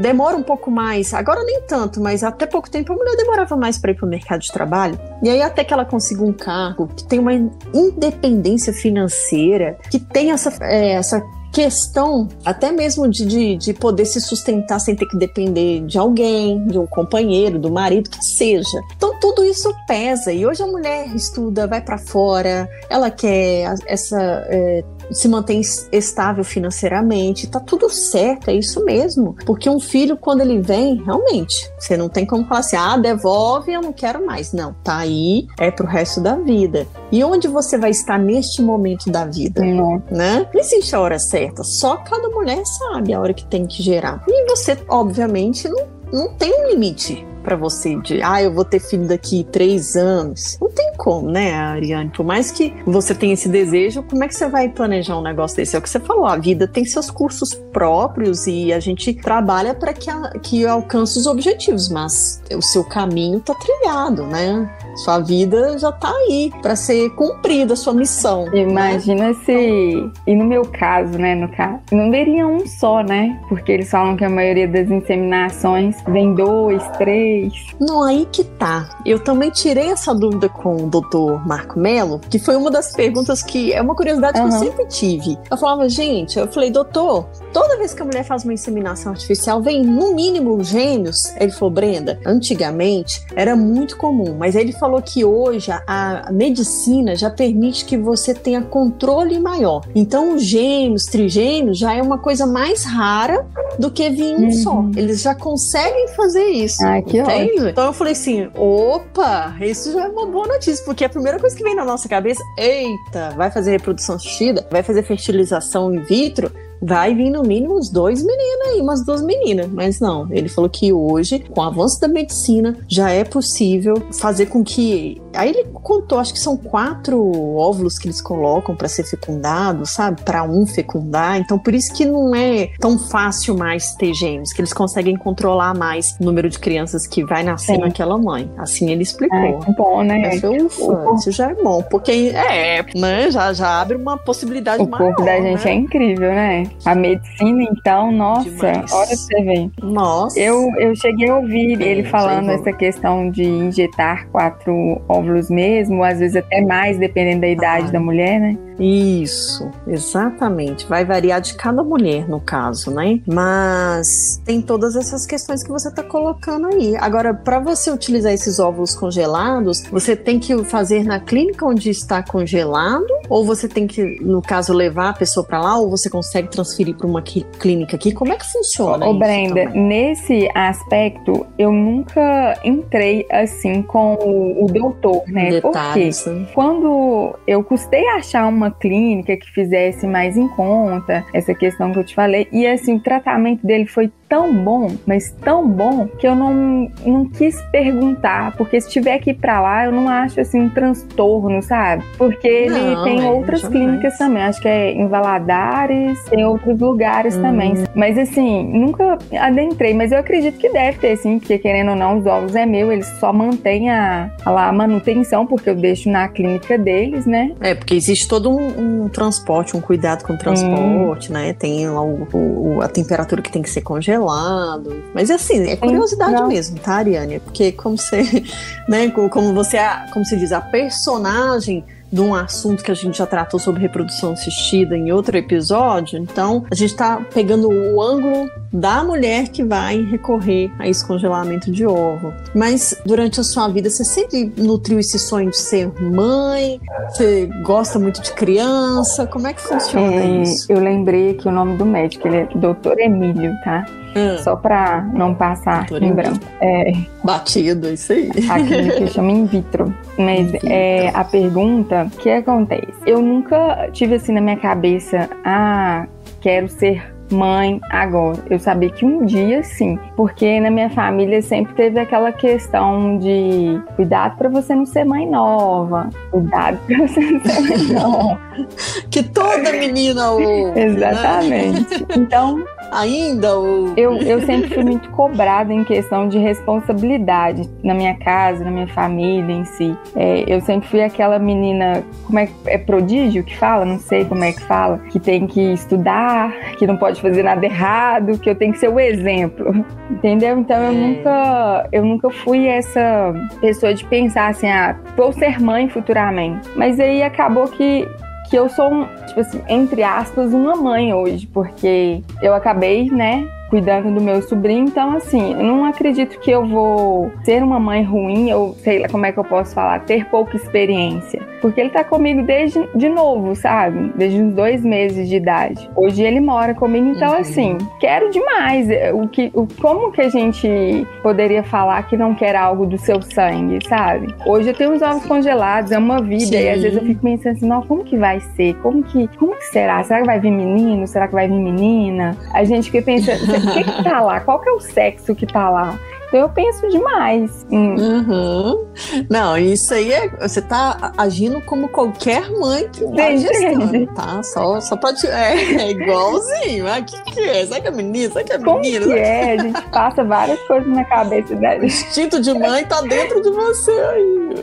demora um pouco mais, agora nem tanto, mas até pouco tempo a mulher demorava mais para ir para o mercado de trabalho. E aí até que ela consiga um cargo, que tem uma independência financeira, que tem essa, é, essa questão até mesmo de, de, de, poder se sustentar sem ter que depender de alguém, de um companheiro, do marido, que seja. Então tudo isso pesa. E hoje a mulher estuda, vai para fora, ela quer essa é, se mantém estável financeiramente, tá tudo certo, é isso mesmo. Porque um filho, quando ele vem, realmente, você não tem como falar assim, ah, devolve, eu não quero mais. Não, tá aí, é pro resto da vida. E onde você vai estar neste momento da vida? Não. Né? Não existe a hora certa, só cada mulher sabe a hora que tem que gerar. E você, obviamente, não, não tem um limite para você de, ah, eu vou ter filho daqui três anos. Não tem como, né, Ariane? Por mais que você tenha esse desejo, como é que você vai planejar um negócio desse? É o que você falou, a vida tem seus cursos próprios e a gente trabalha para que, que alcance os objetivos, mas o seu caminho tá trilhado, né? Sua vida já tá aí para ser cumprida a sua missão. Né? Imagina né? se, e no meu caso, né, no caso, não veria um só, né? Porque eles falam que a maioria das inseminações vem dois, três. Não, aí que tá. Eu também tirei essa dúvida com o doutor Marco Melo, que foi uma das perguntas que é uma curiosidade uhum. que eu sempre tive. Eu falava, gente, eu falei, doutor, toda vez que a mulher faz uma inseminação artificial, vem no mínimo gêmeos? Ele falou, Brenda, antigamente era muito comum, mas ele falou que hoje a medicina já permite que você tenha controle maior. Então, os gêmeos, trigêmeos já é uma coisa mais rara do que vir um uhum. só. Eles já conseguem fazer isso. Ah, que entende? Então eu falei assim: opa, isso já é uma boa notícia, porque a primeira coisa que vem na nossa cabeça, eita, vai fazer reprodução assistida, vai fazer fertilização in vitro, vai vir no mínimo uns dois meninos aí, umas duas meninas. Mas não, ele falou que hoje, com o avanço da medicina, já é possível fazer com que. Aí ele contou, acho que são quatro óvulos que eles colocam para ser fecundado, sabe? Para um fecundar. Então, por isso que não é tão fácil mais ter gêmeos, que eles conseguem controlar mais o número de crianças que vai nascer Sim. naquela mãe. Assim ele explicou. É, bom, né? Mas, ufa, isso já é bom, porque é, né? Já, já abre uma possibilidade o maior. O corpo da gente né? é incrível, né? A medicina, então, nossa, Demais. olha pra você ver. Nossa. Eu, eu cheguei a ouvir é, ele falando essa questão de injetar quatro óvulos mesmo, às vezes até mais, dependendo da idade ah. da mulher, né? Isso, exatamente. Vai variar de cada mulher, no caso, né? Mas tem todas essas questões que você está colocando aí. Agora, para você utilizar esses óvulos congelados, você tem que fazer na clínica onde está congelado, ou você tem que, no caso, levar a pessoa para lá, ou você consegue transferir para uma clínica aqui? Como é que funciona? Ô, Brenda, também? nesse aspecto, eu nunca entrei assim com o, o doutor, né? Detalhes, Porque né? quando eu custei achar uma uma clínica que fizesse mais em conta essa questão que eu te falei. E assim, o tratamento dele foi tão bom, mas tão bom, que eu não, não quis perguntar, porque se tiver que ir pra lá, eu não acho assim um transtorno, sabe? Porque ele não, tem é, outras clínicas também, acho que é em Valadares, tem outros lugares hum. também. Mas assim, nunca adentrei, mas eu acredito que deve ter sim, porque querendo ou não, os ovos é meu, eles só mantêm a, a, a manutenção, porque eu deixo na clínica deles, né? É, porque existe todo um, um transporte, um cuidado com o transporte, hum. né? Tem lá o, o, a temperatura que tem que ser congelada gelado. Mas assim, é curiosidade mesmo, tá, Ariane? Porque como você, né, como você, como se diz, a personagem de um assunto que a gente já tratou sobre reprodução assistida em outro episódio. Então, a gente está pegando o ângulo da mulher que vai recorrer a esse congelamento de ovo. Mas durante a sua vida, você sempre nutriu esse sonho de ser mãe? Você gosta muito de criança? Como é que funciona é, isso? Eu lembrei que o nome do médico, ele é Dr. Emílio, tá? Hum. Só para não passar em branco. É, Batido, isso aí. A clínica chama in vitro. Mas in é, a pergunta, o que acontece? Eu nunca tive assim na minha cabeça, ah, quero ser mãe agora. Eu sabia que um dia sim, porque na minha família sempre teve aquela questão de cuidado para você não ser mãe nova, cuidado para você não ser mãe nova. que toda menina ouve. Né? Exatamente. Né? Então, ainda ou eu, eu sempre fui muito cobrada em questão de responsabilidade na minha casa, na minha família em si. É, eu sempre fui aquela menina, como é, é prodígio que fala, não sei como é que fala, que tem que estudar, que não pode fazer nada errado, que eu tenho que ser o exemplo, entendeu? Então eu é. nunca, eu nunca fui essa pessoa de pensar assim, ah, vou ser mãe futuramente. Mas aí acabou que que eu sou, tipo assim, entre aspas, uma mãe hoje, porque eu acabei, né, cuidando do meu sobrinho. Então, assim, eu não acredito que eu vou ser uma mãe ruim, ou sei lá como é que eu posso falar, ter pouca experiência. Porque ele tá comigo desde de novo, sabe? Desde uns dois meses de idade. Hoje ele mora comigo, então uhum. assim, quero demais. O que, o, como que a gente poderia falar que não quer algo do seu sangue, sabe? Hoje eu tenho os ovos congelados, é uma vida, Sim. e às vezes eu fico pensando assim, não, como que vai ser? Como que, como que será? Será que vai vir menino? Será que vai vir menina? A gente fica pensando, o que, que tá lá? Qual que é o sexo que tá lá? Então eu penso demais. Hum. Uhum. Não, isso aí é. Você tá agindo como qualquer mãe que tá gestando, tá? Só, só pode. É, é igualzinho. Ah, o que, que é? Será que é menina? Será que é menina? Como que é? A gente passa várias coisas na cabeça dela. O instinto de mãe tá dentro de você aí.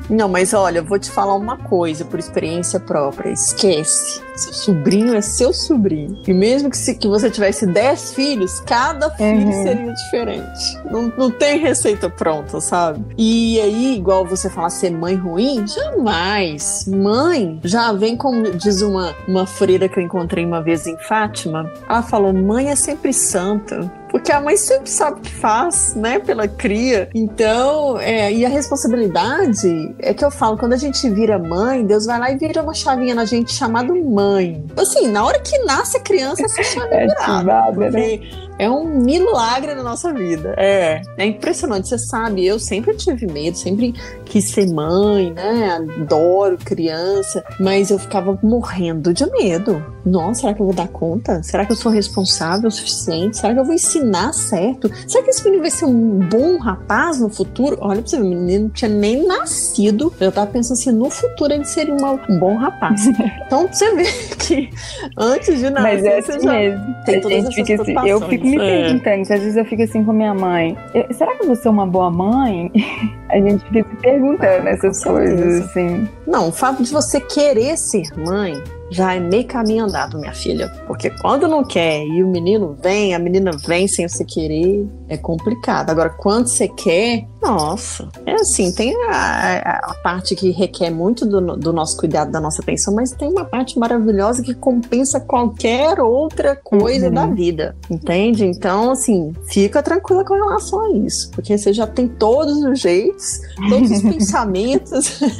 Não, mas olha, eu vou te falar uma coisa por experiência própria. Esquece. Seu sobrinho é seu sobrinho. E mesmo que, se, que você tivesse 10 filhos, cada filho uhum. seria diferente. Não, não tem receita pronta, sabe? E aí, igual você falar ser mãe ruim, jamais. Mãe já vem como diz uma, uma freira que eu encontrei uma vez em Fátima. Ela falou: mãe é sempre santa porque a mãe sempre sabe o que faz, né, pela cria. Então, é, e a responsabilidade é que eu falo, quando a gente vira mãe, Deus vai lá e vira uma chavinha na gente chamada mãe. Assim, na hora que nasce a criança, essa chave é virada. Né? É um milagre na nossa vida. É, é impressionante. Você sabe, eu sempre tive medo, sempre quis ser mãe, né? Adoro criança, mas eu ficava morrendo de medo. Nossa, será que eu vou dar conta? Será que eu sou responsável o suficiente? Será que eu vou ensinar certo? Será que esse menino vai ser um bom rapaz no futuro? Olha pra você o menino não tinha nem nascido. Eu tava pensando assim, no futuro ele seria uma, um bom rapaz. então você vê que antes de nascer, mas é assim mesmo. tem todas essas assim, Eu fico me é. perguntando, às vezes eu fico assim com minha mãe, será que eu vou ser uma boa mãe? A gente fica se perguntando ah, essas coisas, assim. Não, o fato de você querer ser mãe já é meio caminho andado, minha filha. Porque quando não quer e o menino vem, a menina vem sem você querer, é complicado. Agora, quando você quer, nossa, é assim, tem a, a parte que requer muito do, do, nosso cuidado, da nossa atenção, mas tem uma parte maravilhosa que compensa qualquer outra coisa uhum. da vida, entende? Então, assim, fica tranquila com relação a isso, porque você já tem todos os jeitos, todos os pensamentos.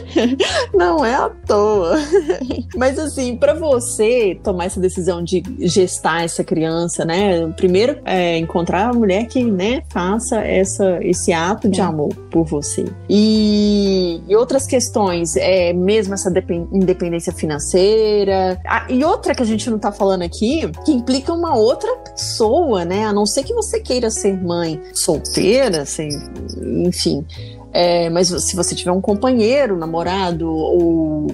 não é à toa. Mas assim, para você tomar essa decisão de gestar essa criança, né? Primeiro é encontrar a mulher que, né, faça essa, esse ato de é. amor por você. E, e, outras questões, é mesmo essa independência financeira. Ah, e outra que a gente não tá falando aqui, que implica uma outra pessoa, né? A não ser que você queira ser mãe solteira, assim, enfim. É, mas se você tiver um companheiro, namorado ou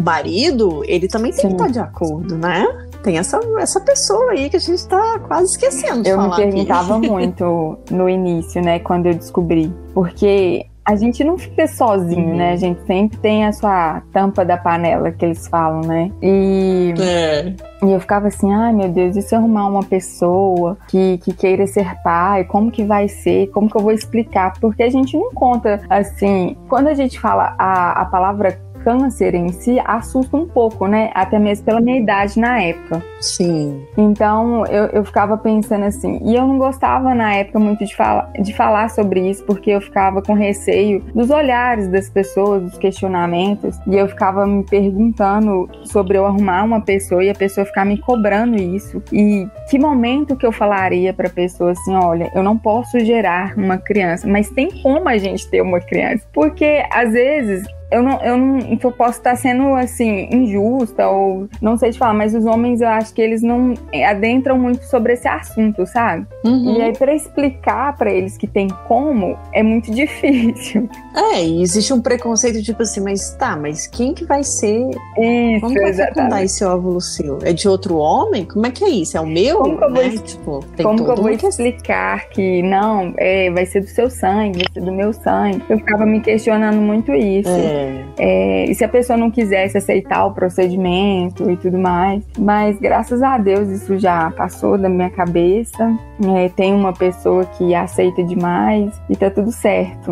marido, ele também tem Sim. que estar de acordo, né? Tem essa, essa pessoa aí que a gente está quase esquecendo. Eu me perguntava aqui. muito no início, né, quando eu descobri. Porque a gente não fica sozinho, uhum. né? A gente sempre tem a sua tampa da panela que eles falam, né? E, é. e eu ficava assim, ai meu Deus, e se eu arrumar uma pessoa que, que queira ser pai, como que vai ser? Como que eu vou explicar? Porque a gente não conta assim. Quando a gente fala a, a palavra câncer em si assusta um pouco, né? Até mesmo pela minha idade na época. Sim. Então eu, eu ficava pensando assim, e eu não gostava na época muito de, fala, de falar sobre isso, porque eu ficava com receio dos olhares das pessoas, dos questionamentos, e eu ficava me perguntando sobre eu arrumar uma pessoa e a pessoa ficar me cobrando isso. E que momento que eu falaria para a pessoa assim: olha, eu não posso gerar uma criança, mas tem como a gente ter uma criança? Porque às vezes eu não, eu não eu posso estar sendo assim injusta ou não sei te falar, mas os homens eu acho que eles não adentram muito sobre esse assunto, sabe? Uhum. E aí para explicar para eles que tem como é muito difícil. É, e existe um preconceito tipo assim, mas tá, mas quem que vai ser? Isso, como vai fecundar esse óvulo seu? É de outro homem? Como é que é isso? É o meu? Como que eu vou, né? tipo, como que eu vou explicar que não, é, vai ser do seu sangue, vai ser do meu sangue? Eu ficava me questionando muito isso. É. É, e se a pessoa não quisesse aceitar o procedimento e tudo mais. Mas graças a Deus isso já passou da minha cabeça. É, tem uma pessoa que aceita demais e tá tudo certo.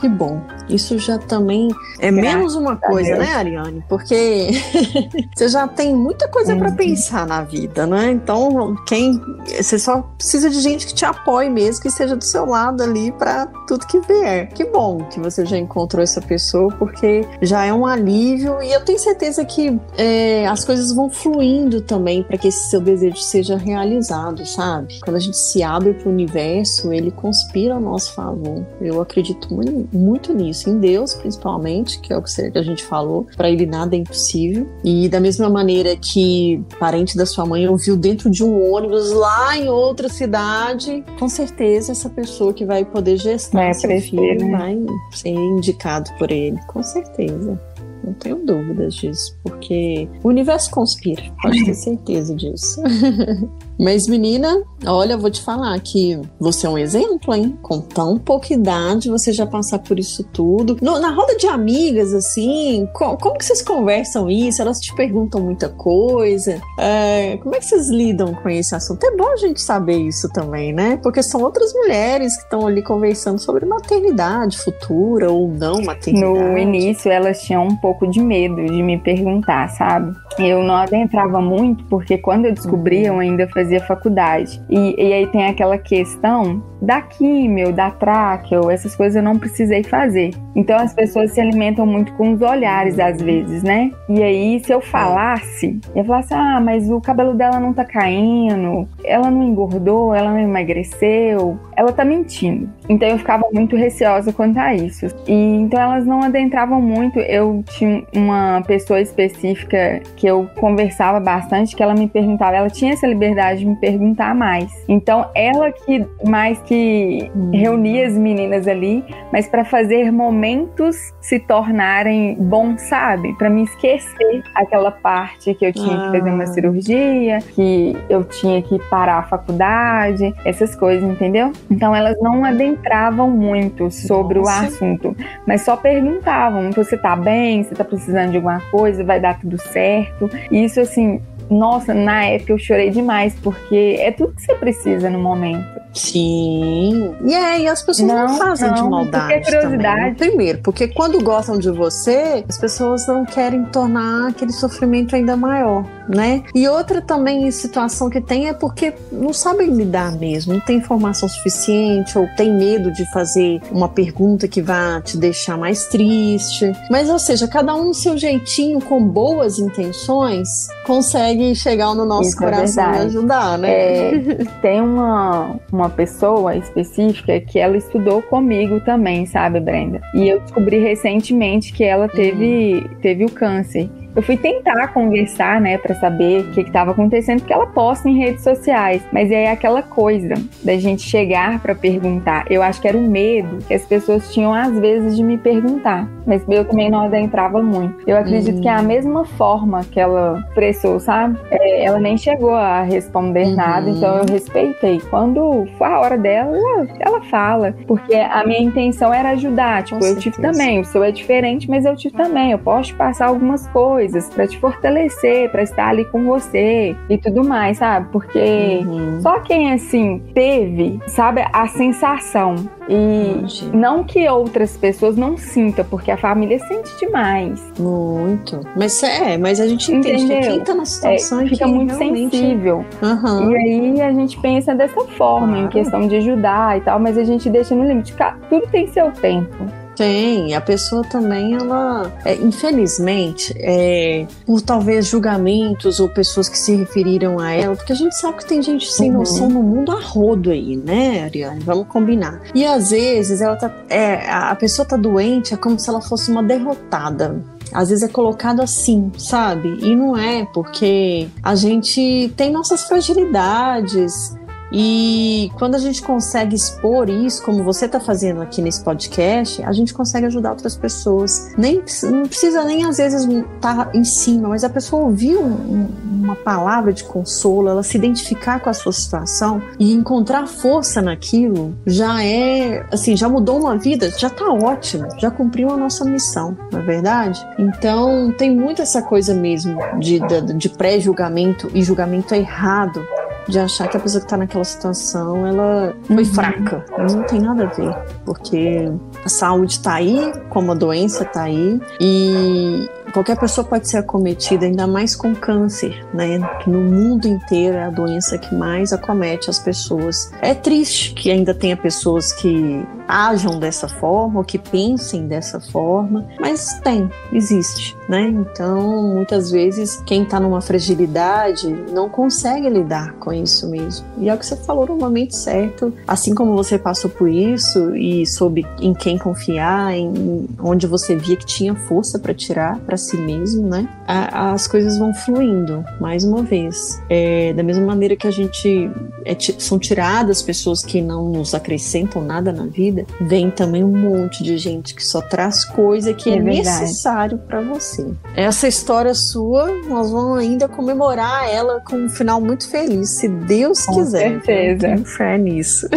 Que bom. Isso já também é Graças menos uma coisa, né, Ariane? Porque você já tem muita coisa para pensar na vida, né? Então, quem você só precisa de gente que te apoie mesmo, que esteja do seu lado ali para tudo que vier. Que bom que você já encontrou essa pessoa, porque já é um alívio e eu tenho certeza que é, as coisas vão fluindo também para que esse seu desejo seja realizado, sabe? Quando a gente se abre para o universo, ele conspira a nosso favor. Eu acredito muito, muito nisso isso em Deus, principalmente, que é o que a gente falou. Para ele nada é impossível. E da mesma maneira que parente da sua mãe ouviu dentro de um ônibus lá em outra cidade, com certeza essa pessoa que vai poder gestar vai seu filho né? vai ser indicado por ele, com certeza. Não tenho dúvidas disso, porque o universo conspira, pode ter certeza disso. Mas, menina, olha, vou te falar que você é um exemplo, hein? Com tão pouca idade, você já passar por isso tudo. No, na roda de amigas, assim, co como que vocês conversam isso? Elas te perguntam muita coisa? É, como é que vocês lidam com esse assunto? É bom a gente saber isso também, né? Porque são outras mulheres que estão ali conversando sobre maternidade futura ou não maternidade. No início, elas tinham um pouco de medo de me perguntar, sabe? Eu não adentrava muito, porque quando eu descobri, uhum. eu ainda fazia fazia faculdade. E, e aí tem aquela questão da químio, da tráqueo, essas coisas eu não precisei fazer. Então as pessoas se alimentam muito com os olhares às vezes, né? E aí se eu falasse, eu falasse: "Ah, mas o cabelo dela não tá caindo, ela não engordou, ela não emagreceu, ela tá mentindo". Então eu ficava muito receosa quanto a isso. E então elas não adentravam muito. Eu tinha uma pessoa específica que eu conversava bastante, que ela me perguntava, ela tinha essa liberdade de me perguntar mais. Então ela que mais que reunia as meninas ali, mas para fazer momentos se tornarem bons, sabe? Para me esquecer aquela parte que eu tinha ah. que fazer uma ah. cirurgia, que eu tinha que parar a faculdade, essas coisas, entendeu? Então elas não adentravam muito sobre Nossa. o assunto, mas só perguntavam: você tá bem? Você tá precisando de alguma coisa? Vai dar tudo certo? E isso assim nossa, na época eu chorei demais, porque é tudo que você precisa no momento. Sim. E é, e as pessoas não, não fazem não, de maldade. Porque é curiosidade. Também. Primeiro, porque quando gostam de você, as pessoas não querem tornar aquele sofrimento ainda maior, né? E outra também situação que tem é porque não sabem lidar mesmo, não tem informação suficiente ou tem medo de fazer uma pergunta que vá te deixar mais triste. Mas, ou seja, cada um no seu jeitinho, com boas intenções, consegue chegar no nosso Isso é coração é e ajudar, né? É, tem uma, uma pessoa específica que ela estudou comigo também, sabe, Brenda? E eu descobri recentemente que ela teve, uhum. teve o câncer. Eu fui tentar conversar, né, para saber o que estava acontecendo, porque ela posta em redes sociais. Mas é aquela coisa da gente chegar para perguntar. Eu acho que era o medo que as pessoas tinham às vezes de me perguntar. Mas eu também não adentrava muito. Eu acredito uhum. que é a mesma forma que ela expressou, sabe? É, ela nem chegou a responder uhum. nada, então eu respeitei. Quando for a hora dela, ela fala. Porque a minha intenção era ajudar. Tipo, Com eu certeza. tive também. O seu é diferente, mas eu tive também. Eu posso te passar algumas coisas coisas para te fortalecer, para estar ali com você e tudo mais, sabe? Porque uhum. só quem assim teve, sabe, a sensação e não que outras pessoas não sintam, porque a família sente demais. Muito. Mas é, mas a gente entende Entendeu? que quem tá na situação é, fica muito realmente... sensível. Uhum. E aí a gente pensa dessa forma, claro. em questão de ajudar e tal, mas a gente deixa no limite. Tudo tem seu tempo. Tem, a pessoa também, ela, é, infelizmente, é, por talvez julgamentos ou pessoas que se referiram a ela, porque a gente sabe que tem gente sem uhum. noção no mundo a rodo aí, né, Ariane? Vamos combinar. E às vezes ela tá, é, a pessoa tá doente, é como se ela fosse uma derrotada às vezes é colocado assim, sabe? E não é, porque a gente tem nossas fragilidades, e quando a gente consegue expor isso, como você está fazendo aqui nesse podcast, a gente consegue ajudar outras pessoas. Nem, não precisa nem às vezes estar tá em cima, mas a pessoa ouvir um, uma palavra de consolo, ela se identificar com a sua situação e encontrar força naquilo, já é, assim, já mudou uma vida, já está ótimo, já cumpriu a nossa missão, não é verdade? Então, tem muito essa coisa mesmo de, de, de pré-julgamento e julgamento errado de achar que a pessoa que tá naquela situação, ela foi uhum. fraca. Não tem nada a ver, porque a saúde tá aí, como a doença tá aí, e, qualquer pessoa pode ser acometida, ainda mais com câncer, né? No mundo inteiro é a doença que mais acomete as pessoas. É triste que ainda tenha pessoas que ajam dessa forma ou que pensem dessa forma, mas tem, existe, né? Então, muitas vezes, quem está numa fragilidade não consegue lidar com isso mesmo. E é o que você falou no momento certo. Assim como você passou por isso e soube em quem confiar, em onde você via que tinha força para tirar para si mesmo, né? as coisas vão fluindo, mais uma vez. É, da mesma maneira que a gente é, são tiradas pessoas que não nos acrescentam nada na vida, vem também um monte de gente que só traz coisa que é, é necessário para você. Essa história sua, nós vamos ainda comemorar ela com um final muito feliz, se Deus com quiser. Com certeza. Fé nisso.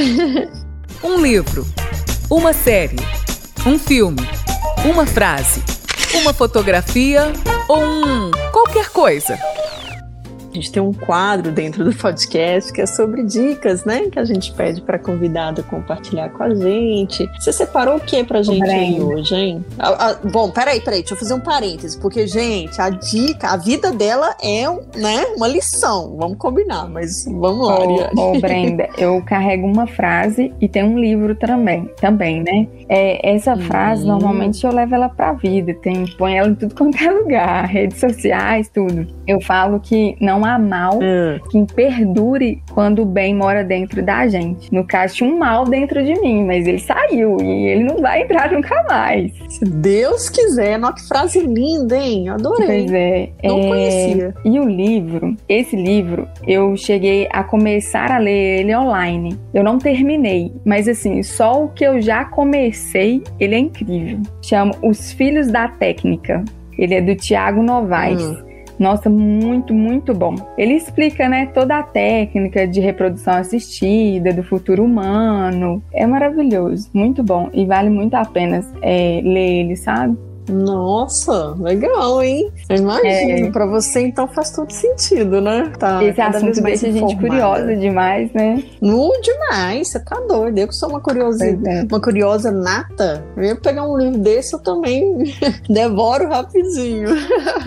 um livro, uma série, um filme, uma frase, uma fotografia ou um qualquer coisa. A gente tem um quadro dentro do podcast que é sobre dicas, né? Que a gente pede para convidada compartilhar com a gente. Você separou o que pra gente aí hoje, hein? Ah, ah, bom, peraí, peraí, deixa eu fazer um parêntese, porque, gente, a dica, a vida dela é né, uma lição. Vamos combinar, mas vamos lá, Ô, ô Brenda, eu carrego uma frase e tem um livro também, também, né? É, essa frase, hum. normalmente eu levo ela pra vida, tem, põe ela em tudo quanto é lugar, redes sociais, tudo. Eu falo que não não há mal hum. que perdure quando o bem mora dentro da gente. No caso, tinha um mal dentro de mim, mas ele saiu e ele não vai entrar nunca mais. Se Deus quiser, nossa, que frase linda, hein? Adorei. Pois é. Não é... conhecia. E o livro, esse livro, eu cheguei a começar a ler ele online. Eu não terminei, mas assim, só o que eu já comecei, ele é incrível. Chama Os Filhos da Técnica. Ele é do Tiago Novaes. Hum. Nossa, muito, muito bom. Ele explica, né, toda a técnica de reprodução assistida, do futuro humano. É maravilhoso, muito bom e vale muito a pena é, ler ele, sabe? Nossa, legal, hein? Eu imagino. É. Pra você, então, faz todo sentido, né? Tá Esse assunto deixa a gente curiosa demais, né? Nu demais, você tá doido. Eu que sou uma curiosa, é. uma curiosa nata, eu ia pegar um livro desse, eu também devoro rapidinho.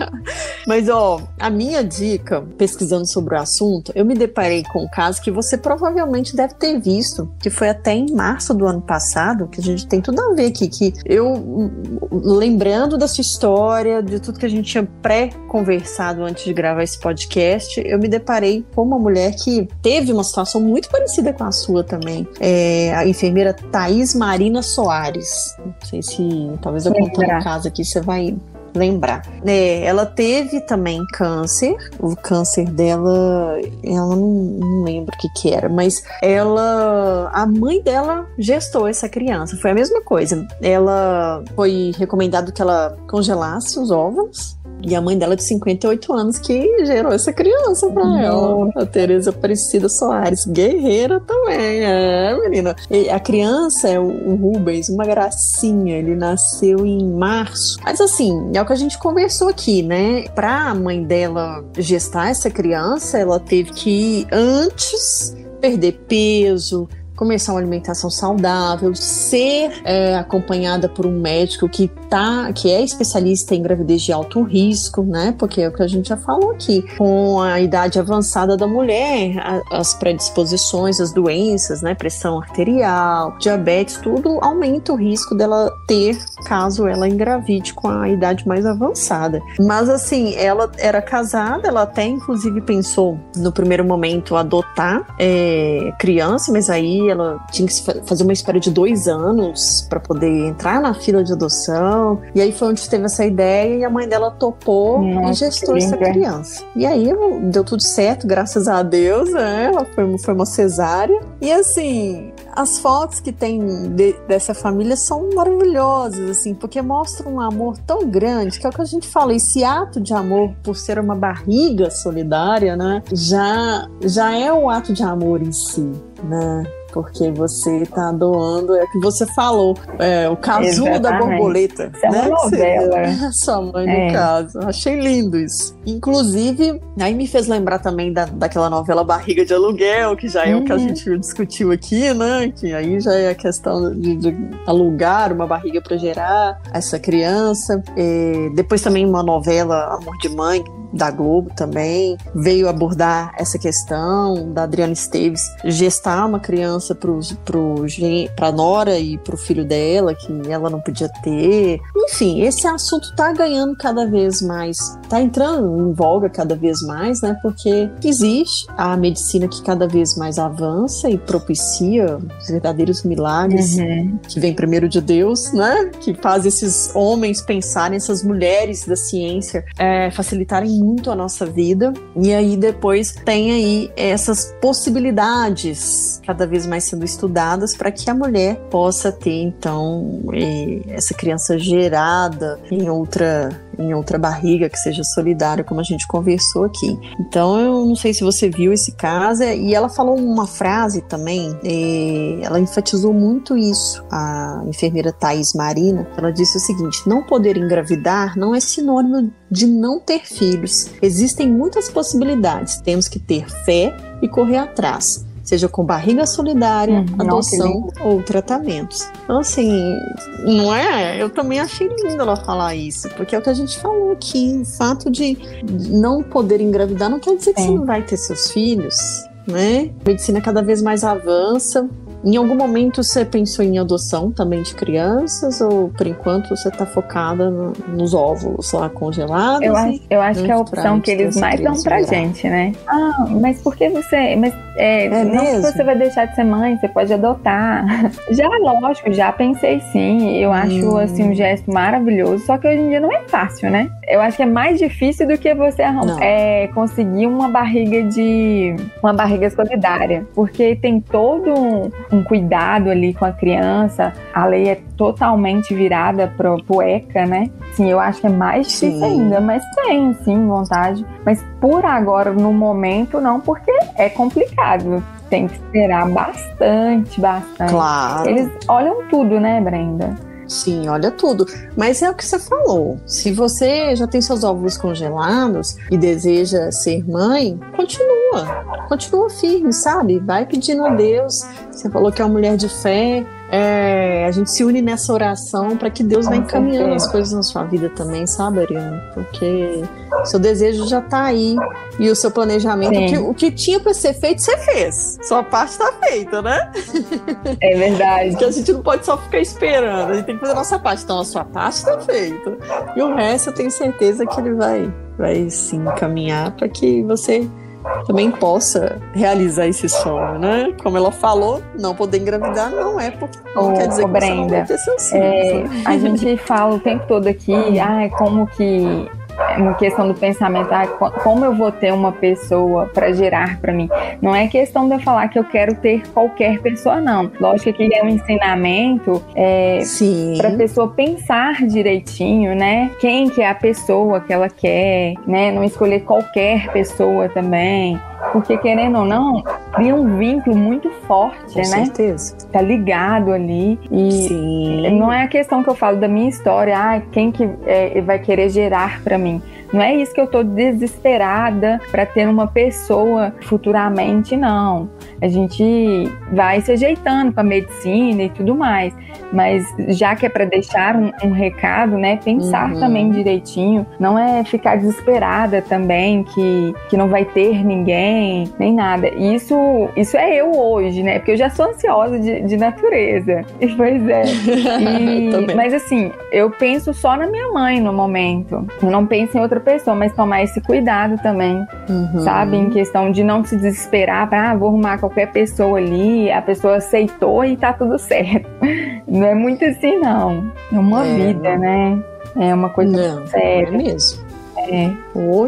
Mas, ó, a minha dica, pesquisando sobre o assunto, eu me deparei com um caso que você provavelmente deve ter visto, que foi até em março do ano passado, que a gente tem tudo a ver aqui, que eu lembrando lembrando da sua história, de tudo que a gente tinha pré-conversado antes de gravar esse podcast, eu me deparei com uma mulher que teve uma situação muito parecida com a sua também. É a enfermeira Thaís Marina Soares. Não sei se talvez eu contando o caso aqui você vai lembrar. É, ela teve também câncer, o câncer dela, ela não, não lembro o que que era, mas ela, a mãe dela gestou essa criança, foi a mesma coisa. Ela foi recomendado que ela congelasse os óvulos e a mãe dela de 58 anos que gerou essa criança pra uhum. ela. A Tereza Aparecida Soares, guerreira também, é, menina. E a criança é o Rubens, uma gracinha. Ele nasceu em março. Mas assim, é o que a gente conversou aqui, né? Pra mãe dela gestar essa criança, ela teve que antes perder peso, começar uma alimentação saudável, ser é, acompanhada por um médico que tá, que é especialista em gravidez de alto risco, né? Porque é o que a gente já falou aqui. Com a idade avançada da mulher, a, as predisposições, as doenças, né? Pressão arterial, diabetes, tudo aumenta o risco dela ter, caso ela engravide com a idade mais avançada. Mas assim, ela era casada, ela até inclusive pensou no primeiro momento adotar é, criança, mas aí ela tinha que fazer uma espera de dois anos para poder entrar na fila de adoção. E aí foi onde teve essa ideia e a mãe dela topou Nossa, e gestou essa criança. E aí deu tudo certo, graças a Deus, né? Ela foi, foi uma cesárea. E assim, as fotos que tem de, dessa família são maravilhosas, assim, porque mostram um amor tão grande, que é o que a gente fala, esse ato de amor por ser uma barriga solidária, né? Já, já é um ato de amor em si, né? Porque você está doando, é o que você falou, é, o casulo Exatamente. da borboleta. Isso né? é uma novela. Sua mãe, é. no caso. Achei lindo isso. Inclusive, aí me fez lembrar também da, daquela novela Barriga de Aluguel, que já é uhum. o que a uhum. gente discutiu aqui, né? Que aí já é a questão de, de alugar uma barriga para gerar essa criança. Depois também uma novela Amor de Mãe, da Globo também, veio abordar essa questão da Adriana Esteves gestar uma criança para pro, Nora e para o filho dela, que ela não podia ter. Enfim, esse assunto está ganhando cada vez mais, está entrando em voga cada vez mais, né? Porque existe a medicina que cada vez mais avança e propicia os verdadeiros milagres uhum. que vem primeiro de Deus, né? Que faz esses homens pensarem, essas mulheres da ciência é, facilitarem muito a nossa vida. E aí depois tem aí essas possibilidades cada vez mais sendo estudadas para que a mulher possa ter então essa criança gerada em outra em outra barriga que seja solidária, como a gente conversou aqui. Então eu não sei se você viu esse caso e ela falou uma frase também, ela enfatizou muito isso. A enfermeira Thais Marina, ela disse o seguinte: não poder engravidar não é sinônimo de não ter filhos. Existem muitas possibilidades. Temos que ter fé e correr atrás seja com barriga solidária, hum, adoção ou tratamentos. Então, assim, não é? Eu também achei lindo ela falar isso, porque é o que a gente falou aqui: o fato de não poder engravidar não quer dizer que você não vai ter seus filhos. Né? A medicina cada vez mais avança, em algum momento você pensou em adoção também de crianças ou por enquanto você está focada no, nos óvulos lá congelados? Eu acho, eu acho que é a opção que eles mais dão pra virar. gente, né? Ah, mas por que você. Mas é, é não mesmo? você vai deixar de ser mãe, você pode adotar. Já, lógico, já pensei sim. Eu acho hum. assim um gesto maravilhoso, só que hoje em dia não é fácil, né? Eu acho que é mais difícil do que você é, conseguir uma barriga de. uma barriga solidária. Porque tem todo um um cuidado ali com a criança, a lei é totalmente virada pro, pro ECA, né? Sim, eu acho que é mais difícil sim. ainda, mas tenho sim vontade. Mas por agora, no momento, não, porque é complicado. Tem que esperar bastante, bastante. Claro. Eles olham tudo, né, Brenda? Sim, olha tudo. Mas é o que você falou. Se você já tem seus óvulos congelados e deseja ser mãe, continua. Continua firme, sabe? Vai pedindo a Deus. Você falou que é uma mulher de fé. É, a gente se une nessa oração para que Deus vá encaminhando as coisas na sua vida também, sabe, Ariane? Porque seu desejo já está aí e o seu planejamento, o que, o que, tinha para ser feito, você fez. Sua parte está feita, né? É verdade. Porque a gente não pode só ficar esperando, a gente tem que fazer a nossa parte. Então a sua parte está feita. E o resto eu tenho certeza que ele vai, vai se encaminhar para que você também possa realizar esse sonho, né? Como ela falou, não poder engravidar não é porque não quer dizer que Brenda, você não vai ter seus filhos. É, né? A gente fala o tempo todo aqui, ah, como que uma questão do pensamento, ah, como eu vou ter uma pessoa para gerar para mim? Não é questão de eu falar que eu quero ter qualquer pessoa, não. Lógico que é um ensinamento é, para a pessoa pensar direitinho, né? Quem que é a pessoa que ela quer, né? Não escolher qualquer pessoa também. Porque, querendo ou não, cria um vínculo muito forte, Com né? Com certeza. Tá ligado ali. E Sim. não é a questão que eu falo da minha história, ah, quem que é, vai querer gerar para mim. Não é isso que eu tô desesperada para ter uma pessoa futuramente, não. A gente vai se ajeitando com a medicina e tudo mais. Mas já que é para deixar um, um, recado, né? Pensar uhum. também direitinho. Não é ficar desesperada também que, que não vai ter ninguém, nem nada. Isso, isso é eu hoje, né? Porque eu já sou ansiosa de, de natureza. Pois é. E, mas assim, eu penso só na minha mãe no momento. Eu não penso em outra pessoa, mas tomar esse cuidado também, uhum. sabe? Em questão de não se desesperar para, ah, vou arrumar qualquer pessoa ali, a pessoa aceitou e tá tudo certo. Não é muito assim, não. É uma é, vida, não. né? É uma coisa não, séria. Não é mesmo. É.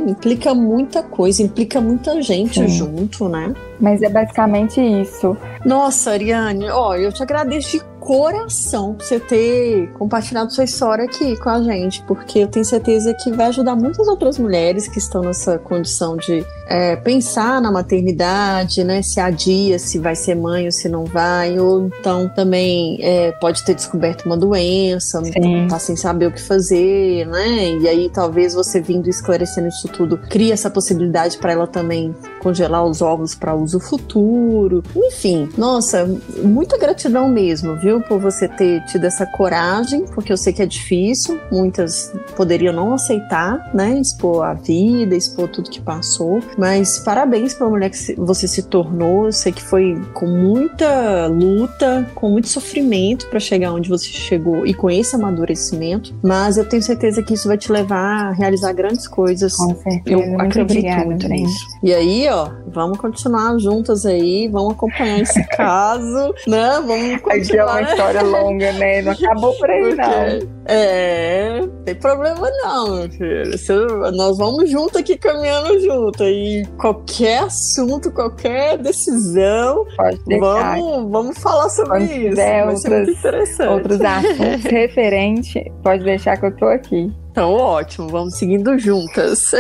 Implica muita coisa, implica muita gente Sim. junto, né? Mas é basicamente isso. Nossa, Ariane, ó, eu te agradeço de coração por você ter compartilhado sua história aqui com a gente, porque eu tenho certeza que vai ajudar muitas outras mulheres que estão nessa condição de é, pensar na maternidade, né? Se adia, se vai ser mãe ou se não vai, ou então também é, pode ter descoberto uma doença, Sim. tá sem saber o que fazer, né? E aí talvez você vindo esclarecendo isso tudo cria essa possibilidade para ela também congelar os ovos para uso futuro. Enfim, nossa, muita gratidão mesmo, viu, por você ter tido essa coragem, porque eu sei que é difícil, muitas poderiam não aceitar, né? Expor a vida, expor tudo que passou, mas parabéns pela mulher que você se tornou. Eu sei que foi com muita luta, com muito sofrimento para chegar onde você chegou e com esse amadurecimento, mas eu tenho certeza que isso vai te levar a realizar grandes coisas. Com certeza. Eu muito acredito obrigada, muito nisso. E aí, ó, vamos continuar juntas aí, vamos acompanhar esse caso, né? Vamos continuar. Aqui é uma história longa, né? Não acabou por aí, não. É, não tem problema não, meu filho. Nós vamos junto aqui caminhando junto. E qualquer assunto, qualquer decisão, vamos, vamos falar sobre Quando isso. Vai outras, muito interessante. Outros assuntos referentes, pode deixar que eu tô aqui. Então, ótimo, vamos seguindo juntas.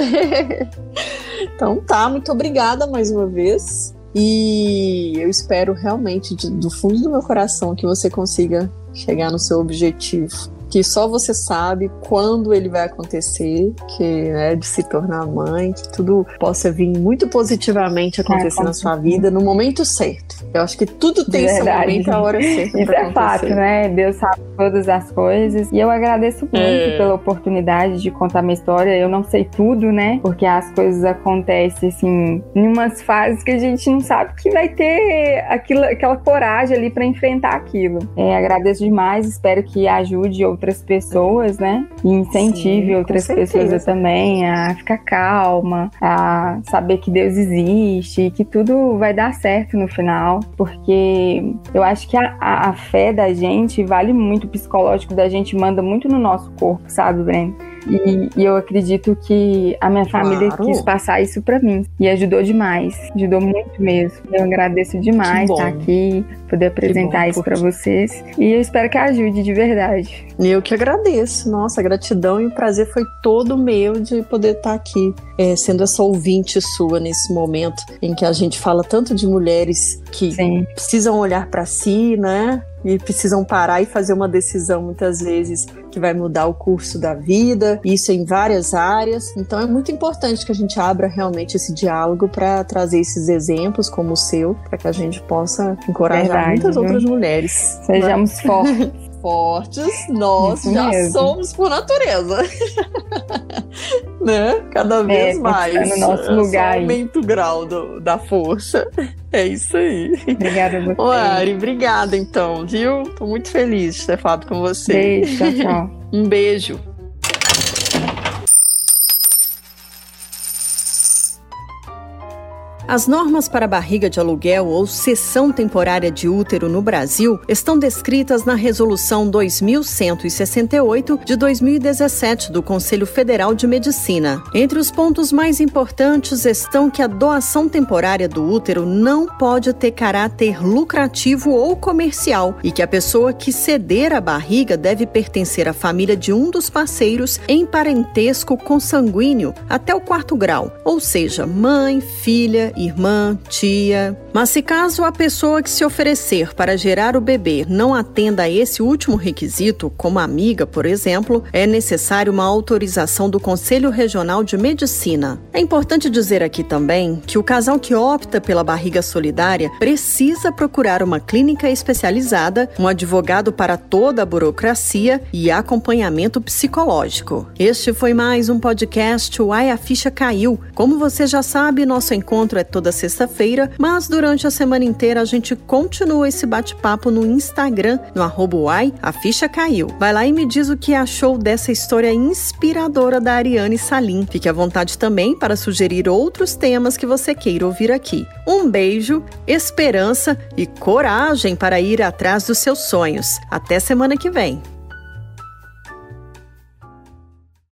então tá, muito obrigada mais uma vez. E eu espero realmente, de, do fundo do meu coração, que você consiga chegar no seu objetivo que só você sabe quando ele vai acontecer, que é de se tornar mãe, que tudo possa vir muito positivamente acontecer é, na sua vida no momento certo. Eu acho que tudo tem seu momento, a hora certa. Isso é fato, né? Deus sabe todas as coisas. E eu agradeço muito é. pela oportunidade de contar minha história. Eu não sei tudo, né? Porque as coisas acontecem assim, em umas fases que a gente não sabe que vai ter aquilo, aquela coragem ali para enfrentar aquilo. É, agradeço demais, espero que ajude outras pessoas, né? E incentive Sim, outras pessoas também a ficar calma, a saber que Deus existe e que tudo vai dar certo no final, porque eu acho que a, a, a fé da gente vale muito, o psicológico da gente manda muito no nosso corpo, sabe, Breno? E, e, eu acredito que a minha família claro. quis passar isso para mim. E ajudou demais. Ajudou muito mesmo. Eu agradeço demais estar aqui, poder apresentar isso para vocês. E eu espero que ajude de verdade. Eu que agradeço. Nossa, gratidão e o prazer foi todo meu de poder estar aqui, é, sendo essa ouvinte sua nesse momento em que a gente fala tanto de mulheres que Sim. precisam olhar para si, né? E precisam parar e fazer uma decisão muitas vezes que vai mudar o curso da vida, isso em várias áreas. Então é muito importante que a gente abra realmente esse diálogo para trazer esses exemplos como o seu, para que a gente possa encorajar Verdade, muitas viu? outras mulheres. Sejamos né? fortes. fortes, nós Isso já mesmo. somos por natureza. né? Cada vez é, mais. No nosso lugar. aumenta o grau do, da força. É isso aí. Obrigada você. Ari, obrigada então, viu? Tô muito feliz de ter falado com você. Beijo, tchau, tchau. um beijo. As normas para barriga de aluguel ou cessão temporária de útero no Brasil estão descritas na Resolução 2168 de 2017 do Conselho Federal de Medicina. Entre os pontos mais importantes estão que a doação temporária do útero não pode ter caráter lucrativo ou comercial e que a pessoa que ceder a barriga deve pertencer à família de um dos parceiros em parentesco consanguíneo até o quarto grau, ou seja, mãe, filha, irmã, tia. Mas se caso a pessoa que se oferecer para gerar o bebê não atenda a esse último requisito, como amiga, por exemplo, é necessário uma autorização do Conselho Regional de Medicina. É importante dizer aqui também que o casal que opta pela barriga solidária precisa procurar uma clínica especializada, um advogado para toda a burocracia e acompanhamento psicológico. Este foi mais um podcast Uai a Ficha Caiu. Como você já sabe, nosso encontro é toda sexta-feira, mas durante a semana inteira a gente continua esse bate-papo no Instagram, no arroba uai, a ficha caiu. Vai lá e me diz o que achou dessa história inspiradora da Ariane Salim. Fique à vontade também para sugerir outros temas que você queira ouvir aqui. Um beijo, esperança e coragem para ir atrás dos seus sonhos. Até semana que vem.